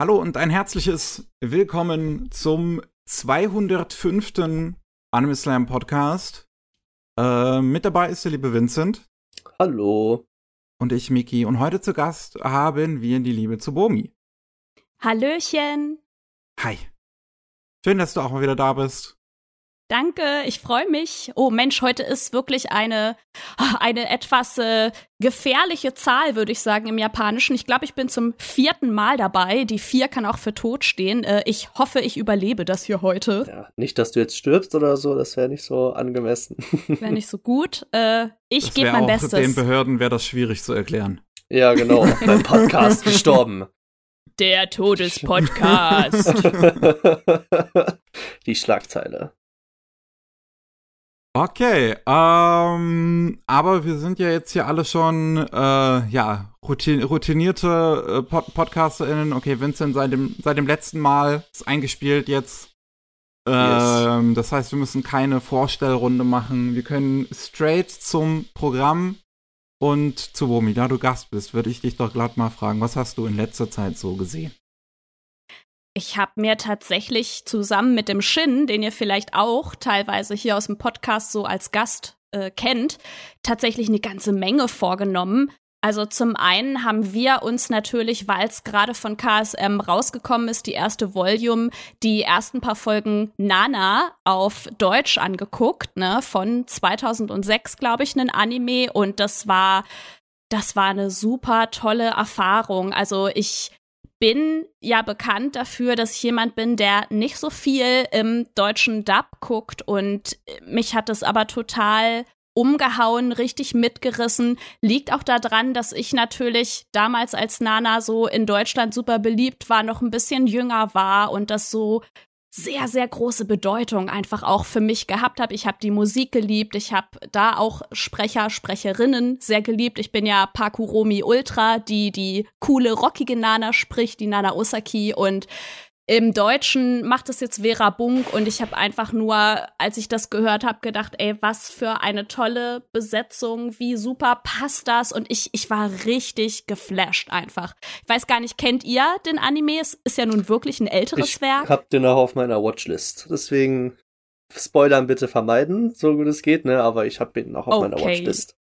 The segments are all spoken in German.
Hallo und ein herzliches Willkommen zum 205. Anime Slam Podcast. Äh, mit dabei ist der liebe Vincent. Hallo. Und ich, Miki. Und heute zu Gast haben wir die liebe Tsubomi. Hallöchen. Hi. Schön, dass du auch mal wieder da bist. Danke, ich freue mich. Oh Mensch, heute ist wirklich eine, eine etwas äh, gefährliche Zahl, würde ich sagen, im Japanischen. Ich glaube, ich bin zum vierten Mal dabei. Die vier kann auch für tot stehen. Äh, ich hoffe, ich überlebe das hier heute. Ja, nicht, dass du jetzt stirbst oder so, das wäre nicht so angemessen. Wäre nicht so gut. Äh, ich gebe mein auch Bestes. Den Behörden wäre das schwierig zu erklären. Ja, genau. Beim Podcast gestorben. Der Todespodcast. Die Schlagzeile. Okay, ähm, aber wir sind ja jetzt hier alle schon, äh, ja, routin routinierte äh, Pod PodcasterInnen. Okay, Vincent seit dem, seit dem letzten Mal ist eingespielt jetzt. Ähm, yes. Das heißt, wir müssen keine Vorstellrunde machen. Wir können straight zum Programm und zu Womi. Da du Gast bist, würde ich dich doch glatt mal fragen, was hast du in letzter Zeit so gesehen? Ich habe mir tatsächlich zusammen mit dem Shin, den ihr vielleicht auch teilweise hier aus dem Podcast so als Gast äh, kennt, tatsächlich eine ganze Menge vorgenommen. Also zum einen haben wir uns natürlich, weil es gerade von KSM rausgekommen ist, die erste Volume, die ersten paar Folgen Nana auf Deutsch angeguckt, ne, von 2006, glaube ich, ein Anime und das war das war eine super tolle Erfahrung. Also ich bin ja bekannt dafür, dass ich jemand bin, der nicht so viel im deutschen Dub guckt und mich hat es aber total umgehauen, richtig mitgerissen. Liegt auch daran, dass ich natürlich damals als Nana so in Deutschland super beliebt war, noch ein bisschen jünger war und das so sehr, sehr große Bedeutung einfach auch für mich gehabt habe. Ich habe die Musik geliebt, ich habe da auch Sprecher, Sprecherinnen sehr geliebt. Ich bin ja Pakuromi Ultra, die die coole, rockige Nana spricht, die Nana Osaki und im Deutschen macht es jetzt Vera Bunk und ich habe einfach nur, als ich das gehört habe, gedacht, ey, was für eine tolle Besetzung, wie super passt das und ich, ich war richtig geflasht einfach. Ich weiß gar nicht, kennt ihr den Anime? Es ist ja nun wirklich ein älteres ich Werk. Ich hab den auch auf meiner Watchlist, deswegen Spoilern bitte vermeiden, so gut es geht, ne, aber ich hab den auch auf okay. meiner Watchlist.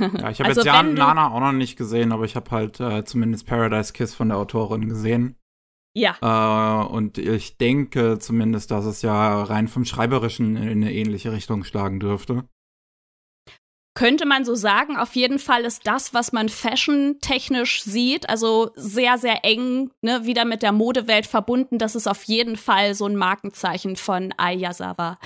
Ja, ich habe also jetzt ja Nana auch noch nicht gesehen, aber ich habe halt äh, zumindest Paradise Kiss von der Autorin gesehen. Ja. Äh, und ich denke zumindest, dass es ja rein vom Schreiberischen in eine ähnliche Richtung schlagen dürfte. Könnte man so sagen. Auf jeden Fall ist das, was man fashion-technisch sieht, also sehr, sehr eng, ne, wieder mit der Modewelt verbunden. Das ist auf jeden Fall so ein Markenzeichen von Ayazawa.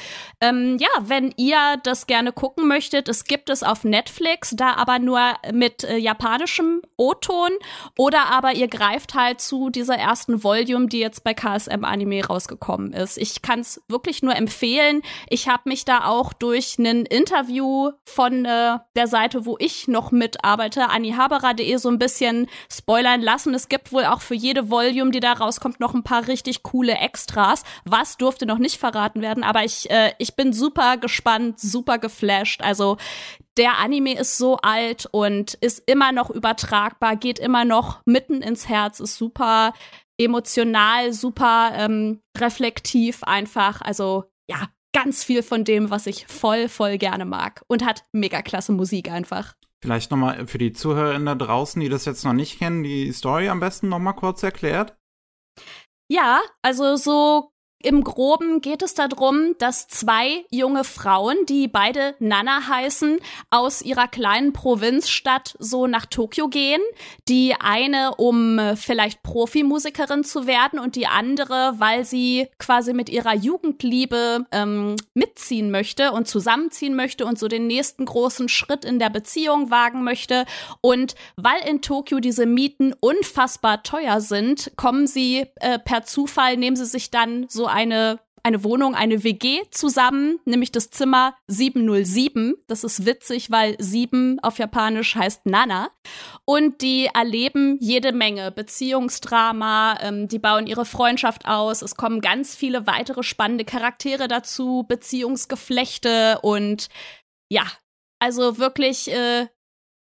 Ähm, ja, wenn ihr das gerne gucken möchtet, es gibt es auf Netflix, da aber nur mit äh, japanischem O-Ton oder aber ihr greift halt zu dieser ersten Volume, die jetzt bei KSM Anime rausgekommen ist. Ich kann es wirklich nur empfehlen. Ich habe mich da auch durch ein Interview von äh, der Seite, wo ich noch mitarbeite, anihabara.de, so ein bisschen spoilern lassen. Es gibt wohl auch für jede Volume, die da rauskommt, noch ein paar richtig coole Extras. Was durfte noch nicht verraten werden, aber ich, äh, ich bin super gespannt, super geflasht. Also der Anime ist so alt und ist immer noch übertragbar, geht immer noch mitten ins Herz, ist super emotional, super ähm, reflektiv einfach. Also ja, ganz viel von dem, was ich voll, voll gerne mag. Und hat mega klasse Musik einfach. Vielleicht nochmal für die ZuhörerInnen da draußen, die das jetzt noch nicht kennen, die Story am besten nochmal kurz erklärt. Ja, also so im Groben geht es darum, dass zwei junge Frauen, die beide Nana heißen, aus ihrer kleinen Provinzstadt so nach Tokio gehen. Die eine, um vielleicht Profimusikerin zu werden und die andere, weil sie quasi mit ihrer Jugendliebe ähm, mitziehen möchte und zusammenziehen möchte und so den nächsten großen Schritt in der Beziehung wagen möchte. Und weil in Tokio diese Mieten unfassbar teuer sind, kommen sie äh, per Zufall, nehmen sie sich dann so eine eine Wohnung, eine WG zusammen, nämlich das Zimmer 707. Das ist witzig, weil 7 auf Japanisch heißt Nana. Und die erleben jede Menge Beziehungsdrama, ähm, die bauen ihre Freundschaft aus. Es kommen ganz viele weitere spannende Charaktere dazu, Beziehungsgeflechte und ja, also wirklich äh,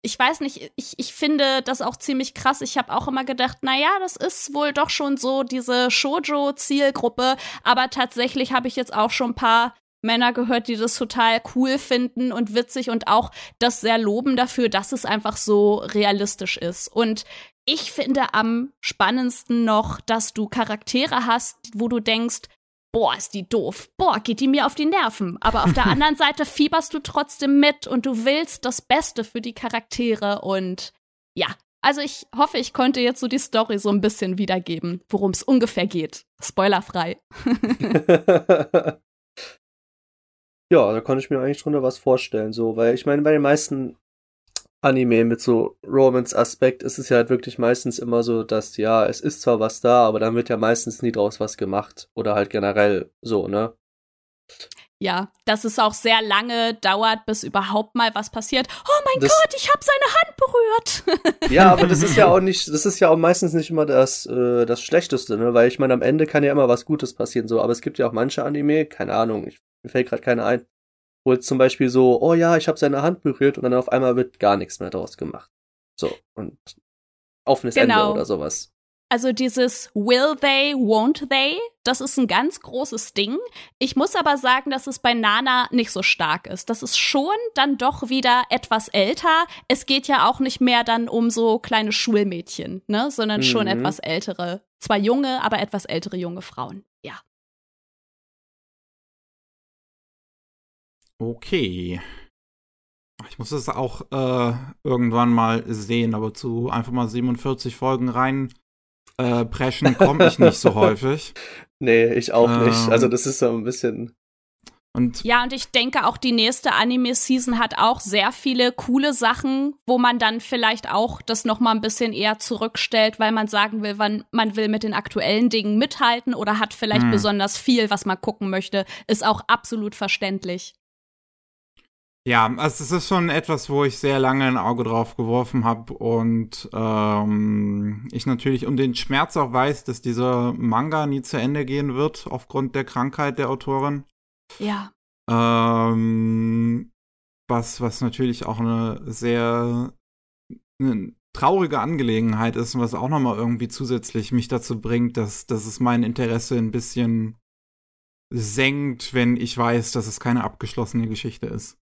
ich weiß nicht, ich, ich finde das auch ziemlich krass. Ich habe auch immer gedacht, na ja, das ist wohl doch schon so diese Shoujo-Zielgruppe. Aber tatsächlich habe ich jetzt auch schon ein paar Männer gehört, die das total cool finden und witzig und auch das sehr loben dafür, dass es einfach so realistisch ist. Und ich finde am spannendsten noch, dass du Charaktere hast, wo du denkst, boah, ist die doof, boah, geht die mir auf die Nerven. Aber auf der anderen Seite fieberst du trotzdem mit und du willst das Beste für die Charaktere und ja. Also ich hoffe, ich konnte jetzt so die Story so ein bisschen wiedergeben, worum es ungefähr geht. Spoilerfrei. ja, da konnte ich mir eigentlich drunter was vorstellen, so, weil ich meine, bei den meisten Anime mit so Romance-Aspekt ist es ja halt wirklich meistens immer so, dass ja, es ist zwar was da, aber dann wird ja meistens nie draus was gemacht. Oder halt generell so, ne? Ja, dass es auch sehr lange dauert, bis überhaupt mal was passiert. Oh mein das, Gott, ich habe seine Hand berührt. Ja, aber das ist ja auch nicht, das ist ja auch meistens nicht immer das, äh, das Schlechteste, ne? Weil ich meine, am Ende kann ja immer was Gutes passieren, so. Aber es gibt ja auch manche Anime, keine Ahnung, ich, mir fällt gerade keine ein, wo jetzt zum Beispiel so, oh ja, ich habe seine Hand berührt und dann auf einmal wird gar nichts mehr draus gemacht. So, und offenes genau. Ende oder sowas. Also dieses will they, won't they, das ist ein ganz großes Ding. Ich muss aber sagen, dass es bei Nana nicht so stark ist. Das ist schon dann doch wieder etwas älter. Es geht ja auch nicht mehr dann um so kleine Schulmädchen, ne, sondern mhm. schon etwas ältere, zwar junge, aber etwas ältere junge Frauen. Okay. Ich muss es auch äh, irgendwann mal sehen, aber zu einfach mal 47 Folgen rein äh, preschen komme ich nicht so häufig. Nee, ich auch ähm, nicht. Also das ist so ein bisschen. Und ja, und ich denke auch die nächste Anime-Season hat auch sehr viele coole Sachen, wo man dann vielleicht auch das noch mal ein bisschen eher zurückstellt, weil man sagen will, wann man will mit den aktuellen Dingen mithalten oder hat vielleicht hm. besonders viel, was man gucken möchte, ist auch absolut verständlich. Ja, also es ist schon etwas, wo ich sehr lange ein Auge drauf geworfen habe und ähm, ich natürlich um den Schmerz auch weiß, dass dieser Manga nie zu Ende gehen wird aufgrund der Krankheit der Autorin. Ja. Ähm, was, was natürlich auch eine sehr eine traurige Angelegenheit ist und was auch nochmal irgendwie zusätzlich mich dazu bringt, dass, dass es mein Interesse ein bisschen senkt, wenn ich weiß, dass es keine abgeschlossene Geschichte ist.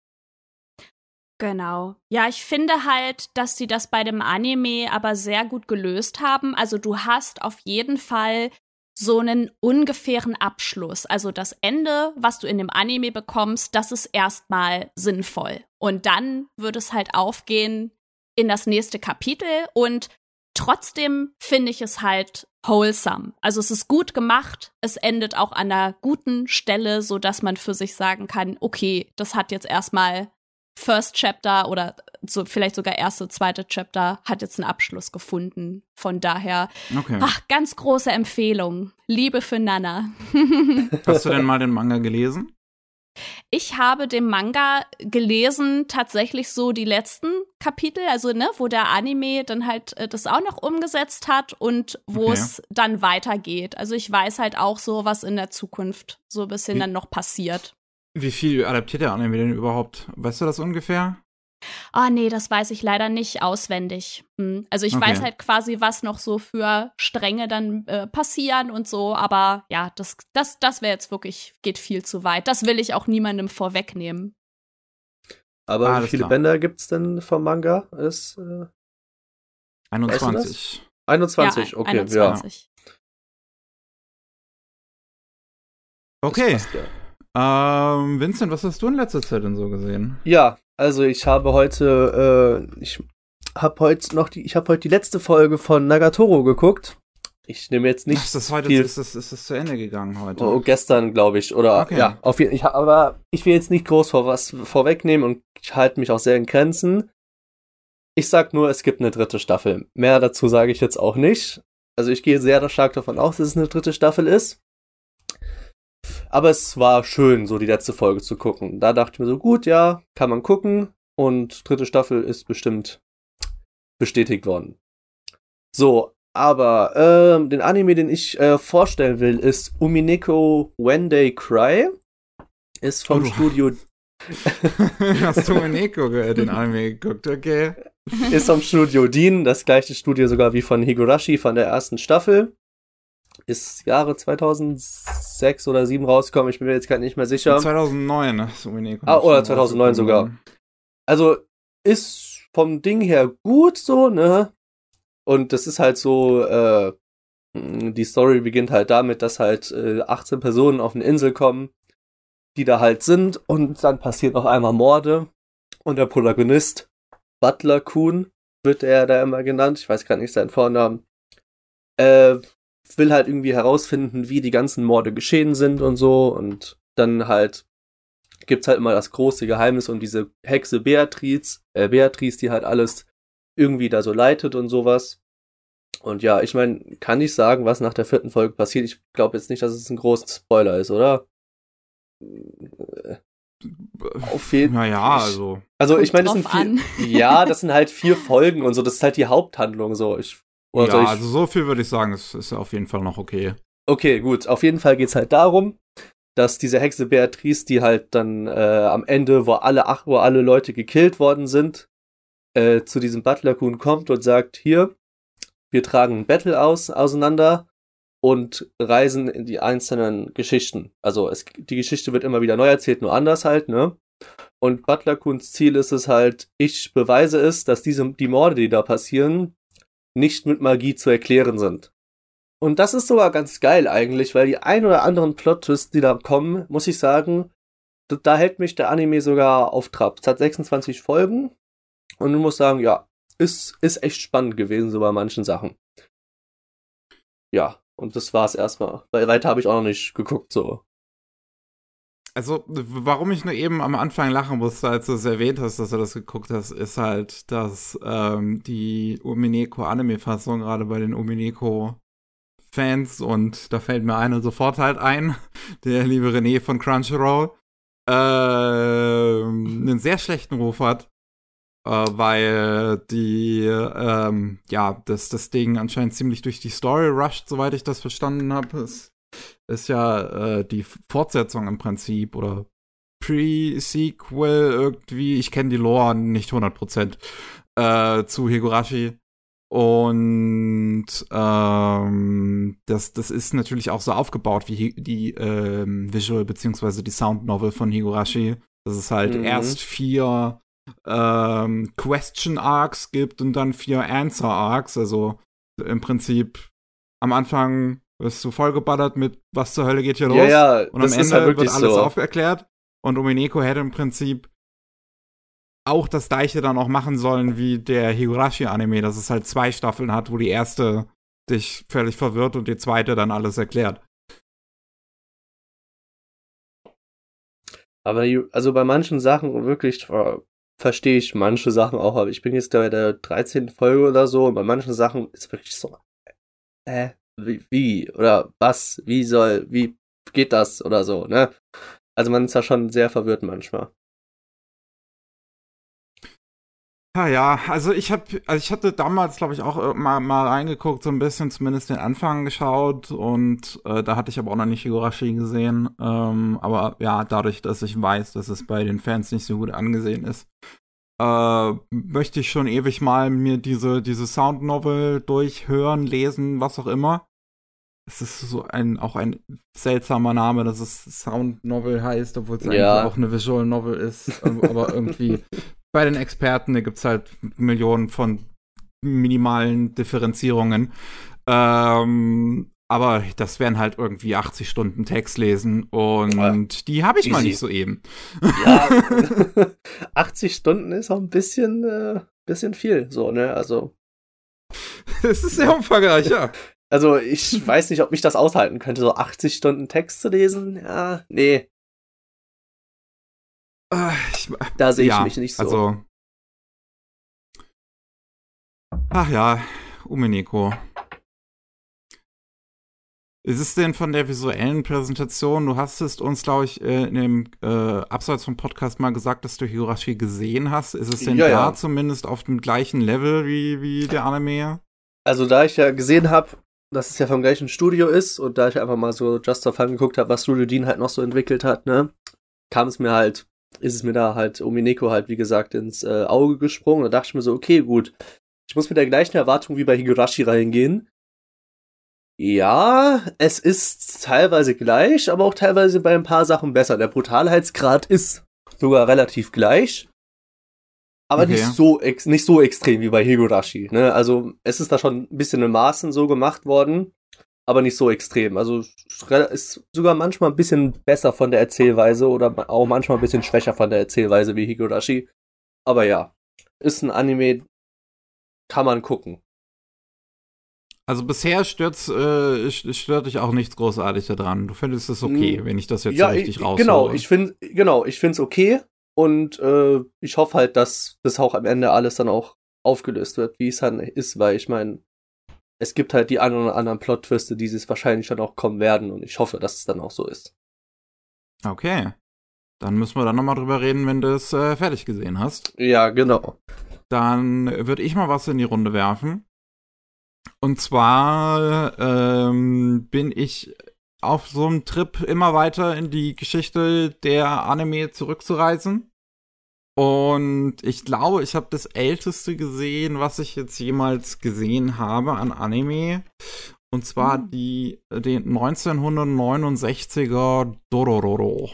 Genau. Ja, ich finde halt, dass sie das bei dem Anime aber sehr gut gelöst haben. Also du hast auf jeden Fall so einen ungefähren Abschluss. Also das Ende, was du in dem Anime bekommst, das ist erstmal sinnvoll. Und dann wird es halt aufgehen in das nächste Kapitel und trotzdem finde ich es halt wholesome. Also es ist gut gemacht, es endet auch an einer guten Stelle, so dass man für sich sagen kann, okay, das hat jetzt erstmal First Chapter oder so vielleicht sogar erste, zweite Chapter hat jetzt einen Abschluss gefunden. Von daher, okay. ach, ganz große Empfehlung. Liebe für Nana. Hast du denn mal den Manga gelesen? Ich habe den Manga gelesen, tatsächlich so die letzten Kapitel, also ne, wo der Anime dann halt äh, das auch noch umgesetzt hat und wo okay. es dann weitergeht. Also ich weiß halt auch so, was in der Zukunft so ein bisschen Wie, dann noch passiert. Wie viel adaptiert der Anime denn überhaupt? Weißt du das ungefähr? Ah, oh, nee, das weiß ich leider nicht auswendig. Hm. Also ich okay. weiß halt quasi, was noch so für Stränge dann äh, passieren und so, aber ja, das, das, das wäre jetzt wirklich, geht viel zu weit. Das will ich auch niemandem vorwegnehmen. Aber ah, wie viele klar. Bänder gibt's denn vom Manga? Ist, äh, 21. 21, ja, okay, 21. ja. Okay. Passt, ja. Ähm, Vincent, was hast du in letzter Zeit denn so gesehen? Ja, also ich habe heute, äh, ich habe heute noch die, ich habe heute die letzte Folge von Nagatoro geguckt. Ich nehme jetzt nicht. Ach, ist das heute viel. Ist, das, ist das zu Ende gegangen heute? Oh, gestern, glaube ich. Oder okay. ja, auf jeden Fall. Aber ich will jetzt nicht groß vor was vorwegnehmen und ich halte mich auch sehr in Grenzen. Ich sag nur, es gibt eine dritte Staffel. Mehr dazu sage ich jetzt auch nicht. Also ich gehe sehr stark davon aus, dass es eine dritte Staffel ist. Aber es war schön, so die letzte Folge zu gucken. Da dachte ich mir so, gut, ja, kann man gucken. Und dritte Staffel ist bestimmt bestätigt worden. So, aber äh, den Anime, den ich äh, vorstellen will, ist Umineko When They Cry. Ist vom oh, Studio Hast du Neko den Anime geguckt, okay. Ist vom Studio Dean, das gleiche Studio sogar wie von Higurashi von der ersten Staffel. Ist Jahre 2006 oder 2007 rausgekommen, ich bin mir jetzt gerade nicht mehr sicher. 2009, ne? Sumineko. Ah, oder 2009 sogar. Also, ist vom Ding her gut so, ne? Und das ist halt so, äh, die Story beginnt halt damit, dass halt äh, 18 Personen auf eine Insel kommen, die da halt sind und dann passiert noch einmal Morde und der Protagonist, Butler Kuhn, wird er da immer genannt, ich weiß gerade nicht seinen Vornamen, äh, will halt irgendwie herausfinden, wie die ganzen Morde geschehen sind und so und dann halt gibt's halt immer das große Geheimnis um diese Hexe Beatrice, äh, Beatrice, die halt alles irgendwie da so leitet und sowas. Und ja, ich meine, kann ich sagen, was nach der vierten Folge passiert? Ich glaube jetzt nicht, dass es ein großer Spoiler ist, oder? Auf jeden Fall. Naja, also. Also ich meine, das sind vier, ja, das sind halt vier Folgen und so, das ist halt die Haupthandlung so. Ich, ja, ich, also so viel würde ich sagen, es ist auf jeden Fall noch okay. Okay, gut. Auf jeden Fall geht's halt darum, dass diese Hexe Beatrice, die halt dann äh, am Ende, wo alle, ach, wo alle Leute gekillt worden sind, äh, zu diesem Butler Kuhn kommt und sagt, hier, wir tragen ein Battle aus, auseinander und reisen in die einzelnen Geschichten. Also es, die Geschichte wird immer wieder neu erzählt, nur anders halt, ne? Und Butler Kuhns Ziel ist es halt, ich beweise es, dass diese, die Morde, die da passieren, nicht mit Magie zu erklären sind. Und das ist sogar ganz geil eigentlich, weil die ein oder anderen Plot-Twists, die da kommen, muss ich sagen, da, hält mich der Anime sogar auf Trab. Es hat 26 Folgen und ich muss sagen, ja, ist, ist echt spannend gewesen, so bei manchen Sachen. Ja, und das war's erstmal. Weil weiter habe ich auch noch nicht geguckt, so. Also, warum ich nur eben am Anfang lachen musste, als du es erwähnt hast, dass du das geguckt hast, ist halt, dass ähm, die Umineko Anime-Fassung gerade bei den Umineko Fans und da fällt mir einer sofort halt ein, der liebe René von Crunchyroll, äh, einen sehr schlechten Ruf hat äh, weil die, ähm, ja, das, das Ding anscheinend ziemlich durch die Story rusht, soweit ich das verstanden habe. Es ist ja äh, die Fortsetzung im Prinzip oder Pre-Sequel irgendwie. Ich kenne die Lore nicht 100% äh, zu Higurashi. Und ähm, das, das ist natürlich auch so aufgebaut wie die ähm, Visual bzw. die Sound Novel von Higurashi. Dass es halt mhm. erst vier ähm, Question Arcs gibt und dann vier Answer Arcs. Also im Prinzip am Anfang wirst du vollgeballert mit was zur Hölle geht hier los. Ja, ja, und am Ende halt wird alles so. auferklärt. Und Umineko hätte im Prinzip auch das gleiche dann auch machen sollen wie der Higurashi-Anime, dass es halt zwei Staffeln hat, wo die erste dich völlig verwirrt und die zweite dann alles erklärt. Aber also bei manchen Sachen wirklich verstehe ich manche Sachen auch, aber ich bin jetzt bei der 13. Folge oder so und bei manchen Sachen ist wirklich so, äh, wie, wie, oder was, wie soll, wie geht das oder so, ne? Also man ist ja schon sehr verwirrt manchmal. Ja, ja, also ich habe, also ich hatte damals, glaube ich, auch äh, mal, mal reingeguckt, so ein bisschen zumindest den Anfang geschaut und äh, da hatte ich aber auch noch nicht Higurashi gesehen. Ähm, aber ja, dadurch, dass ich weiß, dass es bei den Fans nicht so gut angesehen ist, äh, möchte ich schon ewig mal mir diese, diese Sound Novel durchhören, lesen, was auch immer. Es ist so ein, auch ein seltsamer Name, dass es Sound Novel heißt, obwohl es ja. eigentlich auch eine Visual Novel ist, aber irgendwie bei den Experten, da gibt es halt Millionen von minimalen Differenzierungen. Ähm, aber das wären halt irgendwie 80 Stunden Text lesen und ja. die habe ich Easy. mal nicht so eben. Ja, 80 Stunden ist auch ein bisschen, äh, bisschen viel, so, ne? Also. Es ist sehr umfangreich, ja. Also, ich weiß nicht, ob mich das aushalten könnte, so 80 Stunden Text zu lesen. Ja, nee. Äh, ich, da sehe ich ja, mich nicht so. Also. Ach ja, Umeneko. Ist es denn von der visuellen Präsentation? Du hast es uns, glaube ich, äh, in dem äh, Abseits vom Podcast mal gesagt, dass du Higurashi gesehen hast. Ist es denn ja, da ja. zumindest auf dem gleichen Level wie, wie der Anime? Also, da ich ja gesehen habe, dass es ja vom gleichen Studio ist und da ich einfach mal so Just of Fun geguckt habe, was Studio Dean halt noch so entwickelt hat, ne, kam es mir halt ist es mir da halt Omineko halt, wie gesagt, ins äh, Auge gesprungen. Da dachte ich mir so, okay, gut. Ich muss mit der gleichen Erwartung wie bei Higurashi reingehen. Ja, es ist teilweise gleich, aber auch teilweise bei ein paar Sachen besser. Der Brutalheitsgrad ist sogar relativ gleich. Aber okay. nicht so nicht so extrem wie bei Higurashi. Ne? Also es ist da schon ein bisschen in Maßen so gemacht worden, aber nicht so extrem. Also ist sogar manchmal ein bisschen besser von der Erzählweise oder auch manchmal ein bisschen schwächer von der Erzählweise wie Higurashi. Aber ja, ist ein Anime, kann man gucken. Also bisher stört, äh, stört dich auch nichts großartig daran. Du findest es okay, hm, wenn ich das jetzt ja, so richtig raushole. Genau, ich finde, genau, ich finde es okay und äh, ich hoffe halt, dass das auch am Ende alles dann auch aufgelöst wird, wie es dann ist, weil ich meine, es gibt halt die ein oder anderen Plot-Twiste, die es wahrscheinlich dann auch kommen werden und ich hoffe, dass es dann auch so ist. Okay. Dann müssen wir dann nochmal drüber reden, wenn du es äh, fertig gesehen hast. Ja, genau. Dann würde ich mal was in die Runde werfen. Und zwar ähm, bin ich auf so einem Trip immer weiter in die Geschichte der Anime zurückzureisen. Und ich glaube, ich habe das älteste gesehen, was ich jetzt jemals gesehen habe an Anime. Und zwar mhm. die, den 1969er Dorororo.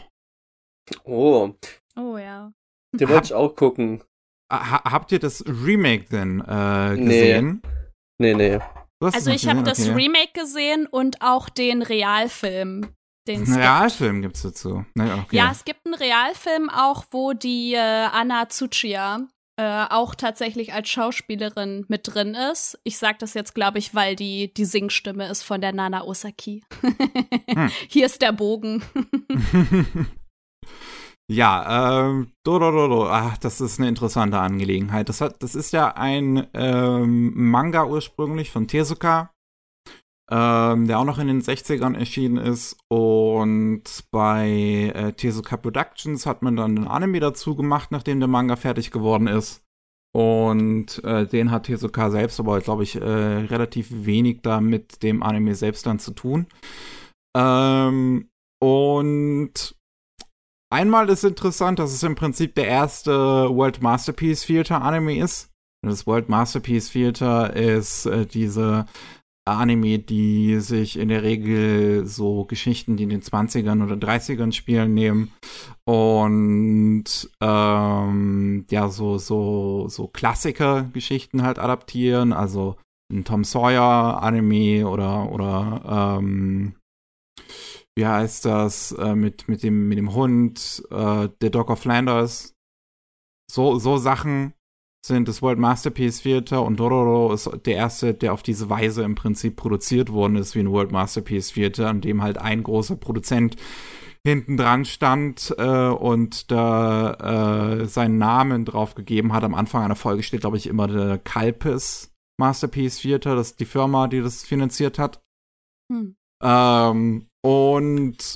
Oh. Oh ja. Den wollte ich auch gucken. Ha habt ihr das Remake denn äh, gesehen? Nee. Nee, nee. Also ich habe das Remake gesehen und auch den Realfilm. Den einen Realfilm gibt es dazu. Nee, okay. Ja, es gibt einen Realfilm auch, wo die äh, Anna Tsuchiya äh, auch tatsächlich als Schauspielerin mit drin ist. Ich sage das jetzt, glaube ich, weil die, die Singstimme ist von der Nana Osaki. hm. Hier ist der Bogen. Ja, ähm, do, do, do, do. Ach, das ist eine interessante Angelegenheit. Das, hat, das ist ja ein ähm, Manga ursprünglich von Tezuka, ähm, der auch noch in den 60ern erschienen ist. Und bei äh, Tezuka Productions hat man dann einen Anime dazu gemacht, nachdem der Manga fertig geworden ist. Und äh, den hat Tezuka selbst aber, glaube ich, äh, relativ wenig da mit dem Anime selbst dann zu tun. Ähm, und Einmal ist interessant, dass es im Prinzip der erste World Masterpiece Theater Anime ist. Das World Masterpiece Theater ist äh, diese Anime, die sich in der Regel so Geschichten, die in den 20ern oder 30ern spielen, nehmen und ähm, ja, so, so, so Klassiker-Geschichten halt adaptieren, also ein Tom Sawyer Anime oder, oder ähm, wie heißt das, äh, mit, mit, dem, mit dem Hund, äh, der Dog of Flanders. So, so Sachen sind das World Masterpiece Theater und Dororo ist der erste, der auf diese Weise im Prinzip produziert worden ist wie ein World Masterpiece Theater, an dem halt ein großer Produzent hinten dran stand äh, und da äh, seinen Namen drauf gegeben hat. Am Anfang einer Folge steht, glaube ich, immer der Kalpis Masterpiece Theater, das ist die Firma, die das finanziert hat. Hm. Ähm, und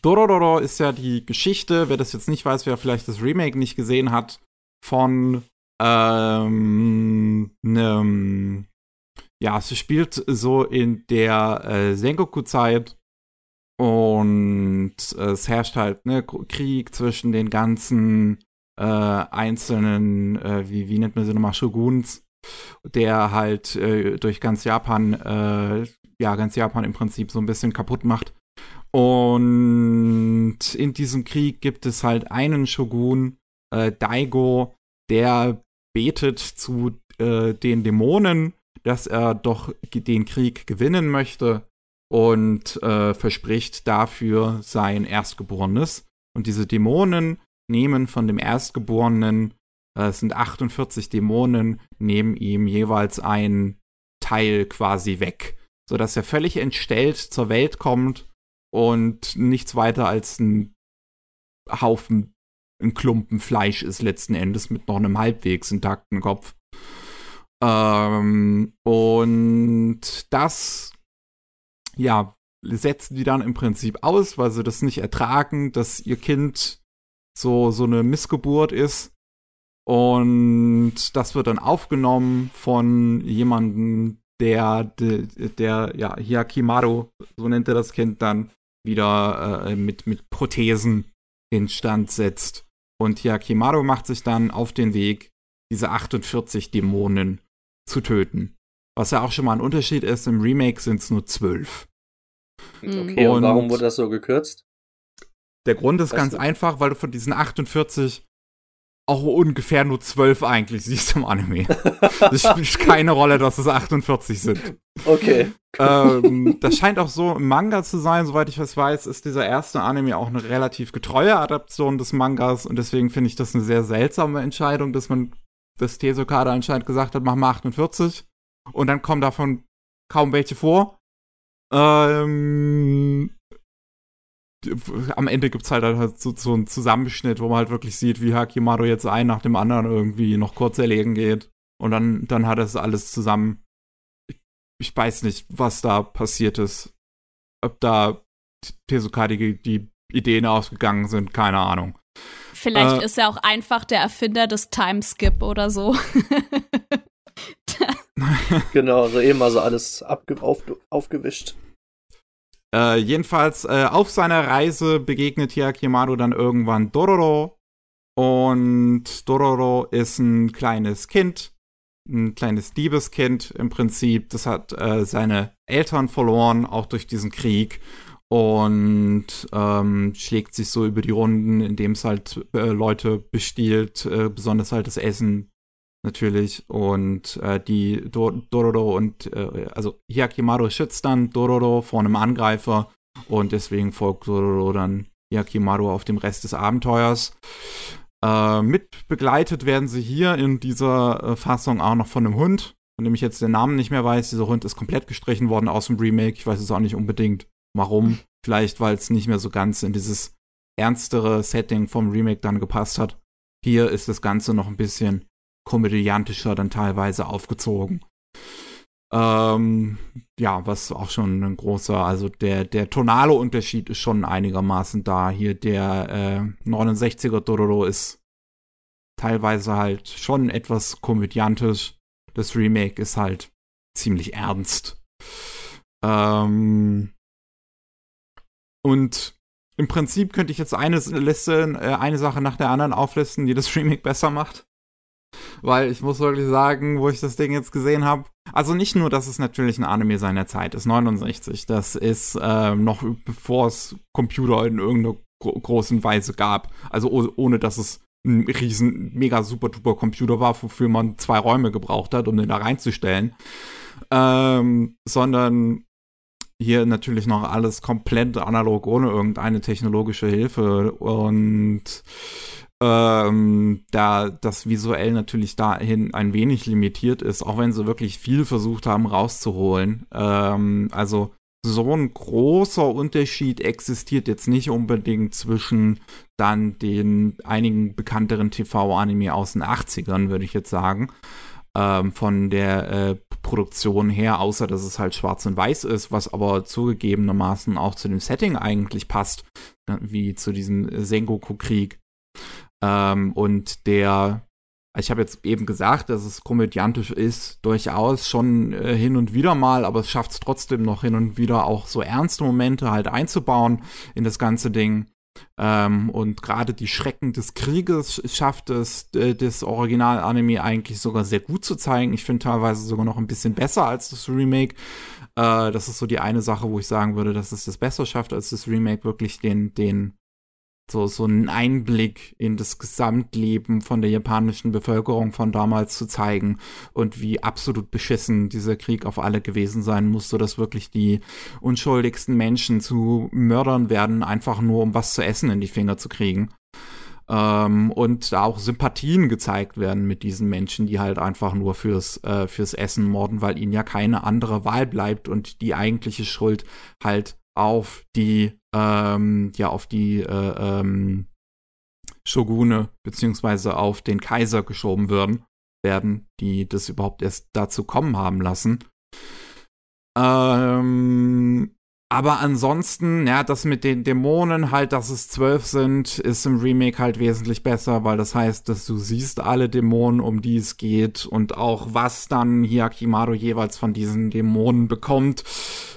Dorororo ist ja die Geschichte, wer das jetzt nicht weiß, wer vielleicht das Remake nicht gesehen hat, von ähm, nem, ja, es spielt so in der äh, Sengoku-Zeit und äh, es herrscht halt ne, Krieg zwischen den ganzen äh, einzelnen, äh, wie, wie nennt man sie nochmal, Shoguns, der halt äh, durch ganz Japan äh, ja, ganz Japan im Prinzip so ein bisschen kaputt macht. Und in diesem Krieg gibt es halt einen Shogun, äh, Daigo, der betet zu äh, den Dämonen, dass er doch den Krieg gewinnen möchte und äh, verspricht dafür sein Erstgeborenes. Und diese Dämonen nehmen von dem Erstgeborenen, es sind 48 Dämonen, nehmen ihm jeweils ein Teil quasi weg sodass er völlig entstellt zur Welt kommt und nichts weiter als ein Haufen, ein Klumpen Fleisch ist letzten Endes mit noch einem halbwegs intakten Kopf. Ähm, und das, ja, setzen die dann im Prinzip aus, weil sie das nicht ertragen, dass ihr Kind so, so eine Missgeburt ist. Und das wird dann aufgenommen von jemandem, der, der, der ja, Hyakimaru, so nennt er das Kind dann, wieder äh, mit, mit Prothesen instand setzt. Und Hyakimaru macht sich dann auf den Weg, diese 48 Dämonen zu töten. Was ja auch schon mal ein Unterschied ist, im Remake sind es nur zwölf. Okay, und, und, warum wurde das so gekürzt? Der Grund ist weißt ganz du? einfach, weil du von diesen 48 auch ungefähr nur 12 eigentlich siehst im Anime. Es spielt keine Rolle, dass es 48 sind. Okay. Ähm, das scheint auch so im Manga zu sein, soweit ich das weiß, ist dieser erste Anime auch eine relativ getreue Adaption des Mangas und deswegen finde ich das eine sehr seltsame Entscheidung, dass man das Tesokada anscheinend gesagt hat, mach mal 48 und dann kommen davon kaum welche vor. Ähm, am Ende gibt es halt, halt so, so einen Zusammenschnitt, wo man halt wirklich sieht, wie Hakimaru jetzt ein nach dem anderen irgendwie noch kurz erlegen geht. Und dann, dann hat es alles zusammen. Ich, ich weiß nicht, was da passiert ist. Ob da Tezuka die, die Ideen ausgegangen sind, keine Ahnung. Vielleicht äh, ist er auch einfach der Erfinder des Timeskip oder so. genau, also eben also alles auf, aufgewischt. Äh, jedenfalls äh, auf seiner Reise begegnet Hyakimaru dann irgendwann Dororo. Und Dororo ist ein kleines Kind, ein kleines Liebeskind im Prinzip. Das hat äh, seine Eltern verloren, auch durch diesen Krieg. Und ähm, schlägt sich so über die Runden, indem es halt äh, Leute bestiehlt, äh, besonders halt das Essen natürlich. Und äh, die Do Dororo und äh, also Hyakimaru schützt dann Dororo vor einem Angreifer und deswegen folgt Dororo dann Hyakimaru auf dem Rest des Abenteuers. Äh, mit begleitet werden sie hier in dieser äh, Fassung auch noch von einem Hund, von dem ich jetzt den Namen nicht mehr weiß. Dieser Hund ist komplett gestrichen worden aus dem Remake. Ich weiß es auch nicht unbedingt warum. Vielleicht, weil es nicht mehr so ganz in dieses ernstere Setting vom Remake dann gepasst hat. Hier ist das Ganze noch ein bisschen komödiantischer dann teilweise aufgezogen. Ähm, ja, was auch schon ein großer, also der, der tonale Unterschied ist schon einigermaßen da. Hier der äh, 69er Dororo ist teilweise halt schon etwas komödiantisch. Das Remake ist halt ziemlich ernst. Ähm, und im Prinzip könnte ich jetzt eine Liste, äh, eine Sache nach der anderen auflisten, die das Remake besser macht weil ich muss wirklich sagen, wo ich das Ding jetzt gesehen habe, also nicht nur, dass es natürlich ein Anime seiner Zeit ist, 69, das ist äh, noch bevor es Computer in irgendeiner gro großen Weise gab, also ohne dass es ein riesen, mega super duper Computer war, wofür man zwei Räume gebraucht hat, um den da reinzustellen, ähm, sondern hier natürlich noch alles komplett analog, ohne irgendeine technologische Hilfe. Und ähm, da das visuell natürlich dahin ein wenig limitiert ist, auch wenn sie wirklich viel versucht haben rauszuholen. Ähm, also so ein großer Unterschied existiert jetzt nicht unbedingt zwischen dann den einigen bekannteren TV-Anime aus den 80ern, würde ich jetzt sagen. Ähm, von der äh, Produktion her, außer dass es halt schwarz und weiß ist, was aber zugegebenermaßen auch zu dem Setting eigentlich passt, wie zu diesem Sengoku-Krieg. Ähm, und der, ich habe jetzt eben gesagt, dass es komödiantisch ist, durchaus schon äh, hin und wieder mal, aber es schafft es trotzdem noch hin und wieder auch so ernste Momente halt einzubauen in das ganze Ding. Ähm, und gerade die Schrecken des Krieges schafft es, das Original-Anime eigentlich sogar sehr gut zu zeigen. Ich finde teilweise sogar noch ein bisschen besser als das Remake. Äh, das ist so die eine Sache, wo ich sagen würde, dass es das besser schafft als das Remake, wirklich den, den so, so einen Einblick in das Gesamtleben von der japanischen Bevölkerung von damals zu zeigen und wie absolut beschissen dieser Krieg auf alle gewesen sein muss, so dass wirklich die unschuldigsten Menschen zu Mördern werden, einfach nur um was zu essen in die Finger zu kriegen. Ähm, und da auch Sympathien gezeigt werden mit diesen Menschen, die halt einfach nur fürs, äh, fürs Essen morden, weil ihnen ja keine andere Wahl bleibt und die eigentliche Schuld halt auf die ähm, ja auf die äh, ähm, Shogune beziehungsweise auf den Kaiser geschoben würden, werden, die das überhaupt erst dazu kommen haben lassen. Ähm, aber ansonsten, ja, das mit den Dämonen halt, dass es zwölf sind, ist im Remake halt wesentlich besser, weil das heißt, dass du siehst alle Dämonen, um die es geht und auch was dann Hiyakimaru jeweils von diesen Dämonen bekommt,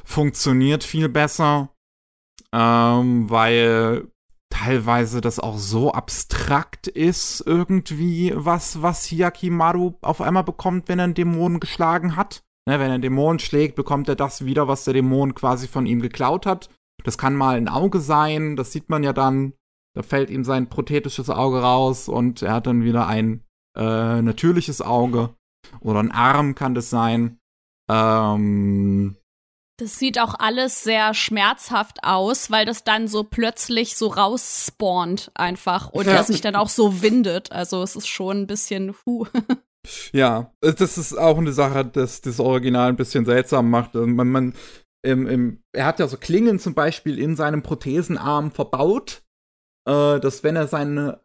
funktioniert viel besser ähm, weil teilweise das auch so abstrakt ist, irgendwie, was, was Hiyakimaru auf einmal bekommt, wenn er einen Dämonen geschlagen hat. Ne, wenn er einen Dämonen schlägt, bekommt er das wieder, was der Dämon quasi von ihm geklaut hat. Das kann mal ein Auge sein, das sieht man ja dann. Da fällt ihm sein prothetisches Auge raus und er hat dann wieder ein äh, natürliches Auge. Oder ein Arm kann das sein. Ähm, das sieht auch alles sehr schmerzhaft aus, weil das dann so plötzlich so rausspawnt einfach und ja. er sich dann auch so windet. Also es ist schon ein bisschen hu. Ja, das ist auch eine Sache, dass das Original ein bisschen seltsam macht. Also man, man im, im, er hat ja so Klingen zum Beispiel in seinem Prothesenarm verbaut, äh, dass wenn er seine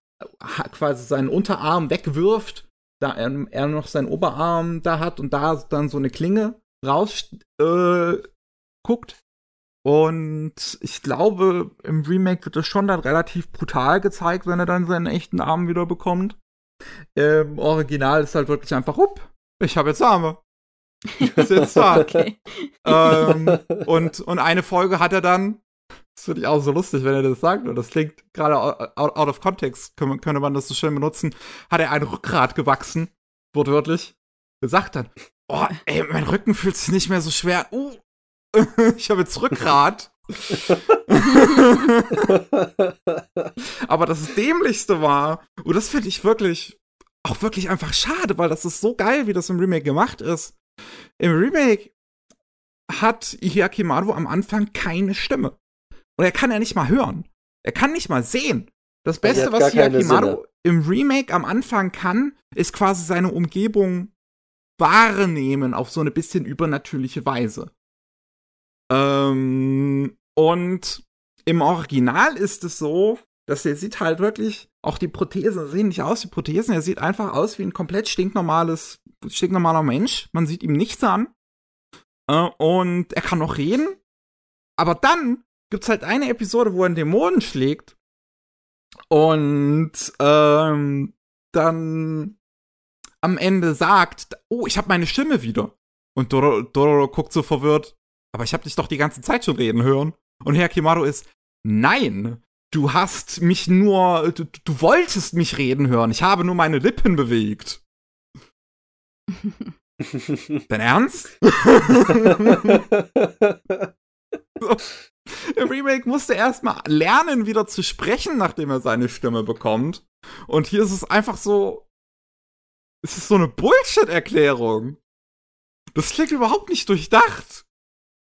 quasi seinen Unterarm wegwirft, da er, er noch seinen Oberarm da hat und da dann so eine Klinge raus äh, guckt. Und ich glaube, im Remake wird das schon dann relativ brutal gezeigt, wenn er dann seinen echten Arm wieder bekommt. Im Original ist halt wirklich einfach, up, ich habe jetzt Arme. Bin jetzt da. okay. ähm, und, und eine Folge hat er dann, das finde ich auch so lustig, wenn er das sagt, und das klingt gerade out, out, of context, könnte, könnte man das so schön benutzen, hat er ein Rückgrat gewachsen, wortwörtlich. Gesagt dann, oh, ey, mein Rücken fühlt sich nicht mehr so schwer. Uh, ich habe jetzt Rückgrat. Aber das Dämlichste war, und das finde ich wirklich, auch wirklich einfach schade, weil das ist so geil, wie das im Remake gemacht ist. Im Remake hat Hiyakimaru am Anfang keine Stimme. Und er kann ja nicht mal hören. Er kann nicht mal sehen. Das Beste, was Hiyakimaru im Remake am Anfang kann, ist quasi seine Umgebung wahrnehmen auf so eine bisschen übernatürliche Weise. Ähm, und im Original ist es so, dass er sieht halt wirklich, auch die Prothesen sehen nicht aus wie Prothesen, er sieht einfach aus wie ein komplett stinknormales, stinknormaler Mensch. Man sieht ihm nichts an. Äh, und er kann noch reden. Aber dann gibt's halt eine Episode, wo er einen Dämonen schlägt. Und ähm, dann am Ende sagt, oh, ich habe meine Stimme wieder. Und Dororo, guckt so verwirrt, aber ich habe dich doch die ganze Zeit schon reden hören. Und Herr Kimaru ist, nein, du hast mich nur, du, du wolltest mich reden hören. Ich habe nur meine Lippen bewegt. Dein Ernst? so. Im Remake musste er erstmal lernen, wieder zu sprechen, nachdem er seine Stimme bekommt. Und hier ist es einfach so. Es ist so eine Bullshit-Erklärung. Das klingt überhaupt nicht durchdacht.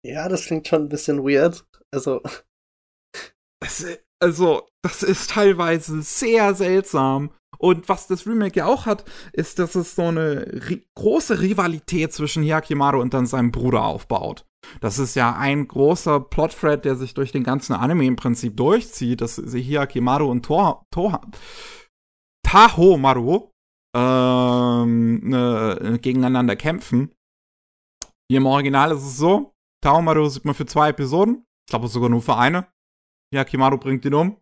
Ja, das klingt schon ein bisschen weird. Also. Es, also, das ist teilweise sehr seltsam. Und was das Remake ja auch hat, ist, dass es so eine ri große Rivalität zwischen Hyakimaru und dann seinem Bruder aufbaut. Das ist ja ein großer Plotthread, der sich durch den ganzen Anime im Prinzip durchzieht, dass Hyakimaru und Tor Tor Taho Maru ähm, ne, gegeneinander kämpfen. Hier im Original ist es so, Taomaru sieht man für zwei Episoden. Ich glaube sogar nur für eine. Ja, Kimaru bringt ihn um.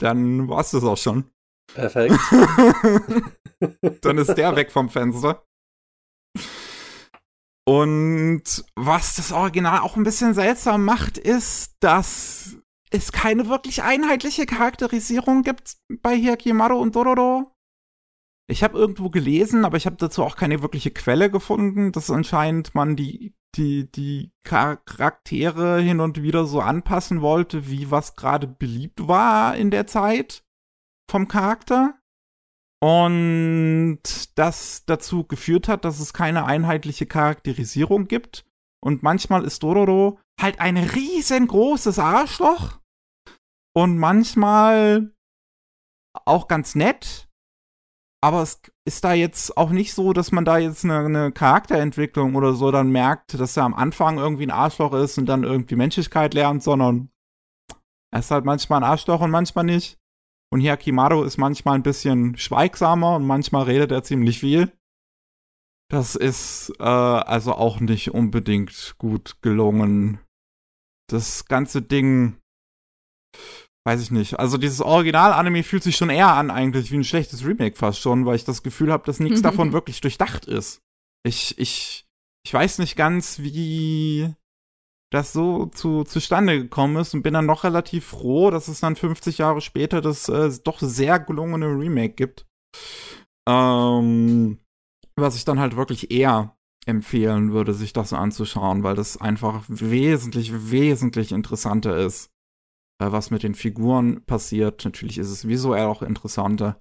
Dann war's das auch schon. Perfekt. Dann ist der weg vom Fenster. Und was das Original auch ein bisschen seltsam macht, ist, dass es keine wirklich einheitliche Charakterisierung gibt bei Hiyakimaru und Dororo. Ich habe irgendwo gelesen, aber ich habe dazu auch keine wirkliche Quelle gefunden, dass anscheinend man die die, die Charaktere hin und wieder so anpassen wollte, wie was gerade beliebt war in der Zeit vom Charakter. Und das dazu geführt hat, dass es keine einheitliche Charakterisierung gibt. Und manchmal ist Dororo halt ein riesengroßes Arschloch. Und manchmal auch ganz nett aber es ist da jetzt auch nicht so, dass man da jetzt eine, eine, Charakterentwicklung oder so dann merkt, dass er am Anfang irgendwie ein Arschloch ist und dann irgendwie Menschlichkeit lernt, sondern er ist halt manchmal ein Arschloch und manchmal nicht. Und Hiyakimaru ist manchmal ein bisschen schweigsamer und manchmal redet er ziemlich viel. Das ist äh, also auch nicht unbedingt gut gelungen. Das ganze Ding weiß ich nicht. Also dieses Original-Anime fühlt sich schon eher an eigentlich wie ein schlechtes Remake fast schon, weil ich das Gefühl habe, dass nichts davon wirklich durchdacht ist. Ich, ich, ich weiß nicht ganz, wie das so zu, zustande gekommen ist und bin dann noch relativ froh, dass es dann 50 Jahre später das äh, doch sehr gelungene Remake gibt. Ähm, was ich dann halt wirklich eher empfehlen würde, sich das anzuschauen, weil das einfach wesentlich, wesentlich interessanter ist, äh, was mit den Figuren passiert. Natürlich ist es visuell auch interessanter.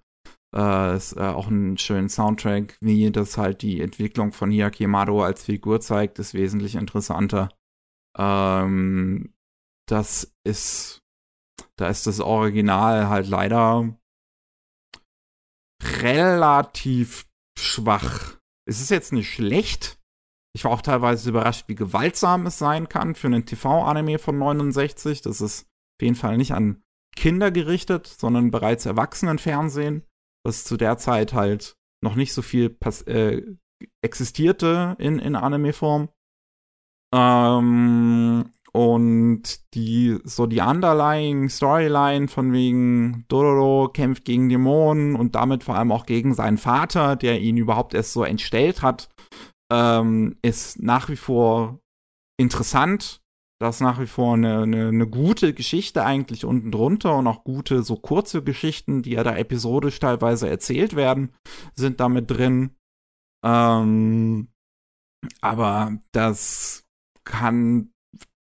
Äh, ist äh, auch ein schöner Soundtrack, wie das halt die Entwicklung von Hiaki Mado als Figur zeigt, ist wesentlich interessanter. Ähm, das ist, da ist das Original halt leider relativ schwach. Es ist jetzt nicht schlecht. Ich war auch teilweise überrascht, wie gewaltsam es sein kann für einen TV-Anime von 69. Das ist jeden Fall nicht an Kinder gerichtet, sondern bereits Erwachsenenfernsehen, das zu der Zeit halt noch nicht so viel äh, existierte in, in Anime-Form. Ähm, und die, so die underlying Storyline von wegen Dororo kämpft gegen Dämonen und damit vor allem auch gegen seinen Vater, der ihn überhaupt erst so entstellt hat, ähm, ist nach wie vor interessant. Das ist nach wie vor eine, eine, eine gute Geschichte eigentlich unten drunter und auch gute, so kurze Geschichten, die ja da episodisch teilweise erzählt werden, sind damit drin. Ähm, aber das kann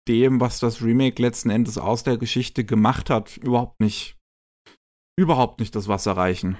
dem, was das Remake letzten Endes aus der Geschichte gemacht hat, überhaupt nicht, überhaupt nicht das Wasser reichen.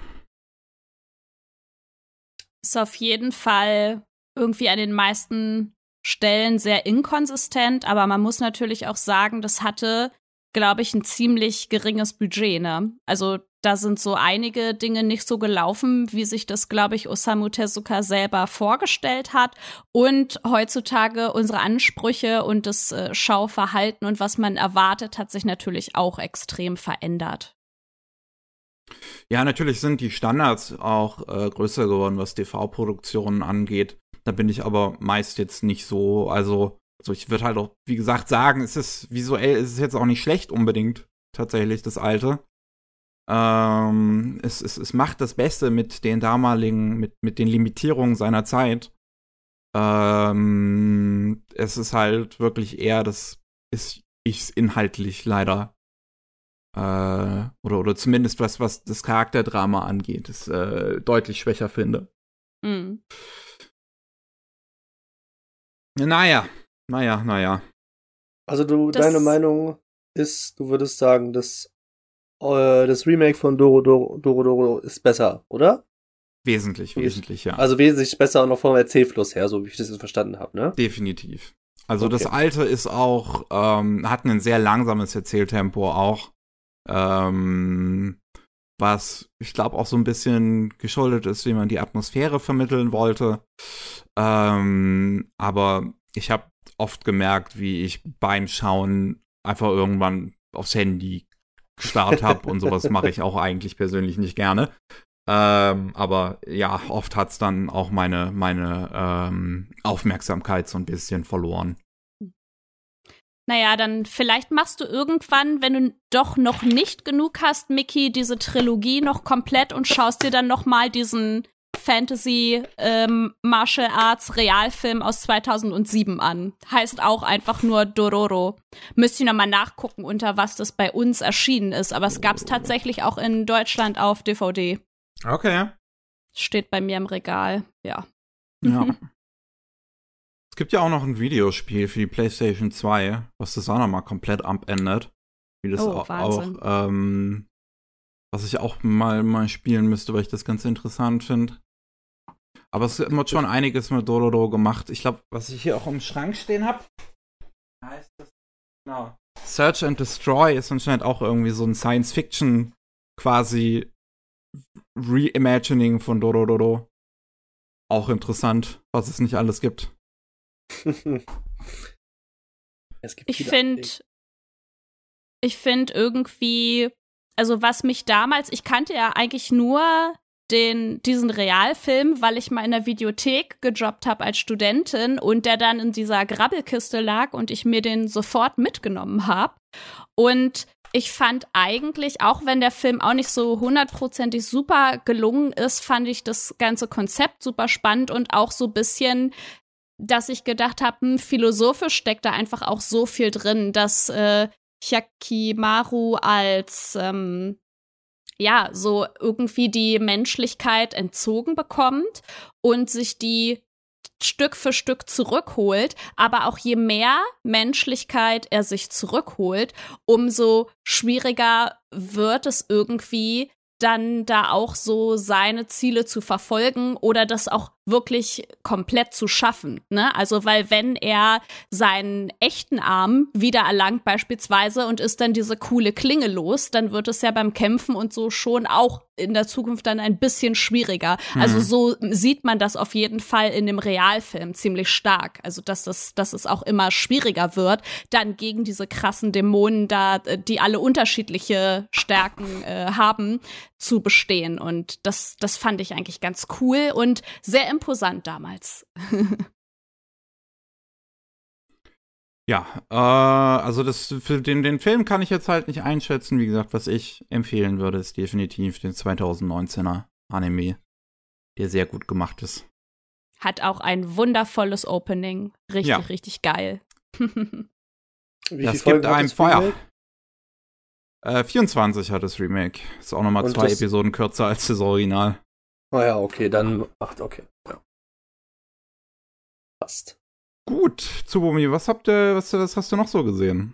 Ist auf jeden Fall irgendwie an den meisten Stellen sehr inkonsistent, aber man muss natürlich auch sagen, das hatte, glaube ich, ein ziemlich geringes Budget, ne? Also da sind so einige Dinge nicht so gelaufen, wie sich das, glaube ich, Osamu Tezuka selber vorgestellt hat. Und heutzutage unsere Ansprüche und das äh, Schauverhalten und was man erwartet, hat sich natürlich auch extrem verändert. Ja, natürlich sind die Standards auch äh, größer geworden, was TV-Produktionen angeht. Da bin ich aber meist jetzt nicht so, also, also ich würde halt auch, wie gesagt, sagen, es ist visuell, es ist jetzt auch nicht schlecht unbedingt, tatsächlich, das alte. Ähm, es, es, es macht das Beste mit den damaligen, mit, mit den Limitierungen seiner Zeit. Ähm, es ist halt wirklich eher, dass ich es inhaltlich leider äh, oder, oder zumindest was, was das Charakterdrama angeht, es äh, deutlich schwächer finde. Mhm. Naja, naja, naja. Also du, das deine Meinung ist, du würdest sagen, dass äh, das Remake von Doro Doro, Doro Doro ist besser, oder? Wesentlich, wesentlich, ja. Also wesentlich besser auch noch vom Erzählfluss her, so wie ich das jetzt verstanden habe, ne? Definitiv. Also okay. das alte ist auch, ähm, hat ein sehr langsames Erzähltempo auch. Ähm, was ich glaube auch so ein bisschen geschuldet ist, wie man die Atmosphäre vermitteln wollte. Ähm, aber ich habe oft gemerkt, wie ich beim Schauen einfach irgendwann aufs Handy gestarrt habe und sowas mache ich auch eigentlich persönlich nicht gerne. Ähm, aber ja, oft hat es dann auch meine, meine ähm, Aufmerksamkeit so ein bisschen verloren. Naja, dann vielleicht machst du irgendwann, wenn du doch noch nicht genug hast, Mickey, diese Trilogie noch komplett und schaust dir dann noch mal diesen Fantasy ähm, Martial Arts Realfilm aus 2007 an. Heißt auch einfach nur Dororo. Müsste ich nochmal nachgucken, unter was das bei uns erschienen ist. Aber es gab es tatsächlich auch in Deutschland auf DVD. Okay. Steht bei mir im Regal, ja. Ja. es gibt ja auch noch ein Videospiel für die PlayStation 2, was das auch nochmal komplett abändert. Wie das oh, auch, auch ähm, was ich auch mal, mal spielen müsste, weil ich das ganz interessant finde. Aber es wird schon einiges mit Dororo gemacht. Ich glaube, was ich hier auch im Schrank stehen habe, heißt das. Genau. Search and Destroy ist anscheinend auch irgendwie so ein Science-Fiction quasi Reimagining von Dororo. Auch interessant, was es nicht alles gibt. ich finde, ich finde irgendwie, also was mich damals, ich kannte ja eigentlich nur den, diesen Realfilm, weil ich mal in der Videothek gejobbt habe als Studentin und der dann in dieser Grabbelkiste lag und ich mir den sofort mitgenommen habe. Und ich fand eigentlich, auch wenn der Film auch nicht so hundertprozentig super gelungen ist, fand ich das ganze Konzept super spannend und auch so bisschen dass ich gedacht habe, hm, philosophisch steckt da einfach auch so viel drin, dass äh, Hyakimaru als ähm, ja, so irgendwie die Menschlichkeit entzogen bekommt und sich die Stück für Stück zurückholt, aber auch je mehr Menschlichkeit er sich zurückholt, umso schwieriger wird es irgendwie, dann da auch so seine Ziele zu verfolgen oder das auch wirklich komplett zu schaffen. Ne? Also, weil wenn er seinen echten Arm wieder erlangt beispielsweise und ist dann diese coole Klinge los, dann wird es ja beim Kämpfen und so schon auch in der Zukunft dann ein bisschen schwieriger. Mhm. Also so sieht man das auf jeden Fall in dem Realfilm ziemlich stark. Also dass es, dass es auch immer schwieriger wird, dann gegen diese krassen Dämonen da, äh, die alle unterschiedliche Stärken äh, haben, zu bestehen. Und das, das fand ich eigentlich ganz cool und sehr imposant damals. ja, äh, also das für den, den Film kann ich jetzt halt nicht einschätzen. Wie gesagt, was ich empfehlen würde, ist definitiv den 2019er Anime, der sehr gut gemacht ist. Hat auch ein wundervolles Opening. Richtig, ja. richtig geil. das gibt einem Feuer. Äh, 24 hat das Remake. Ist auch nochmal zwei Episoden kürzer als das Original. Ah ja, okay, dann. Ach, okay. Ja. Passt. Gut, Tsubumi, was habt ihr, was, was hast du noch so gesehen?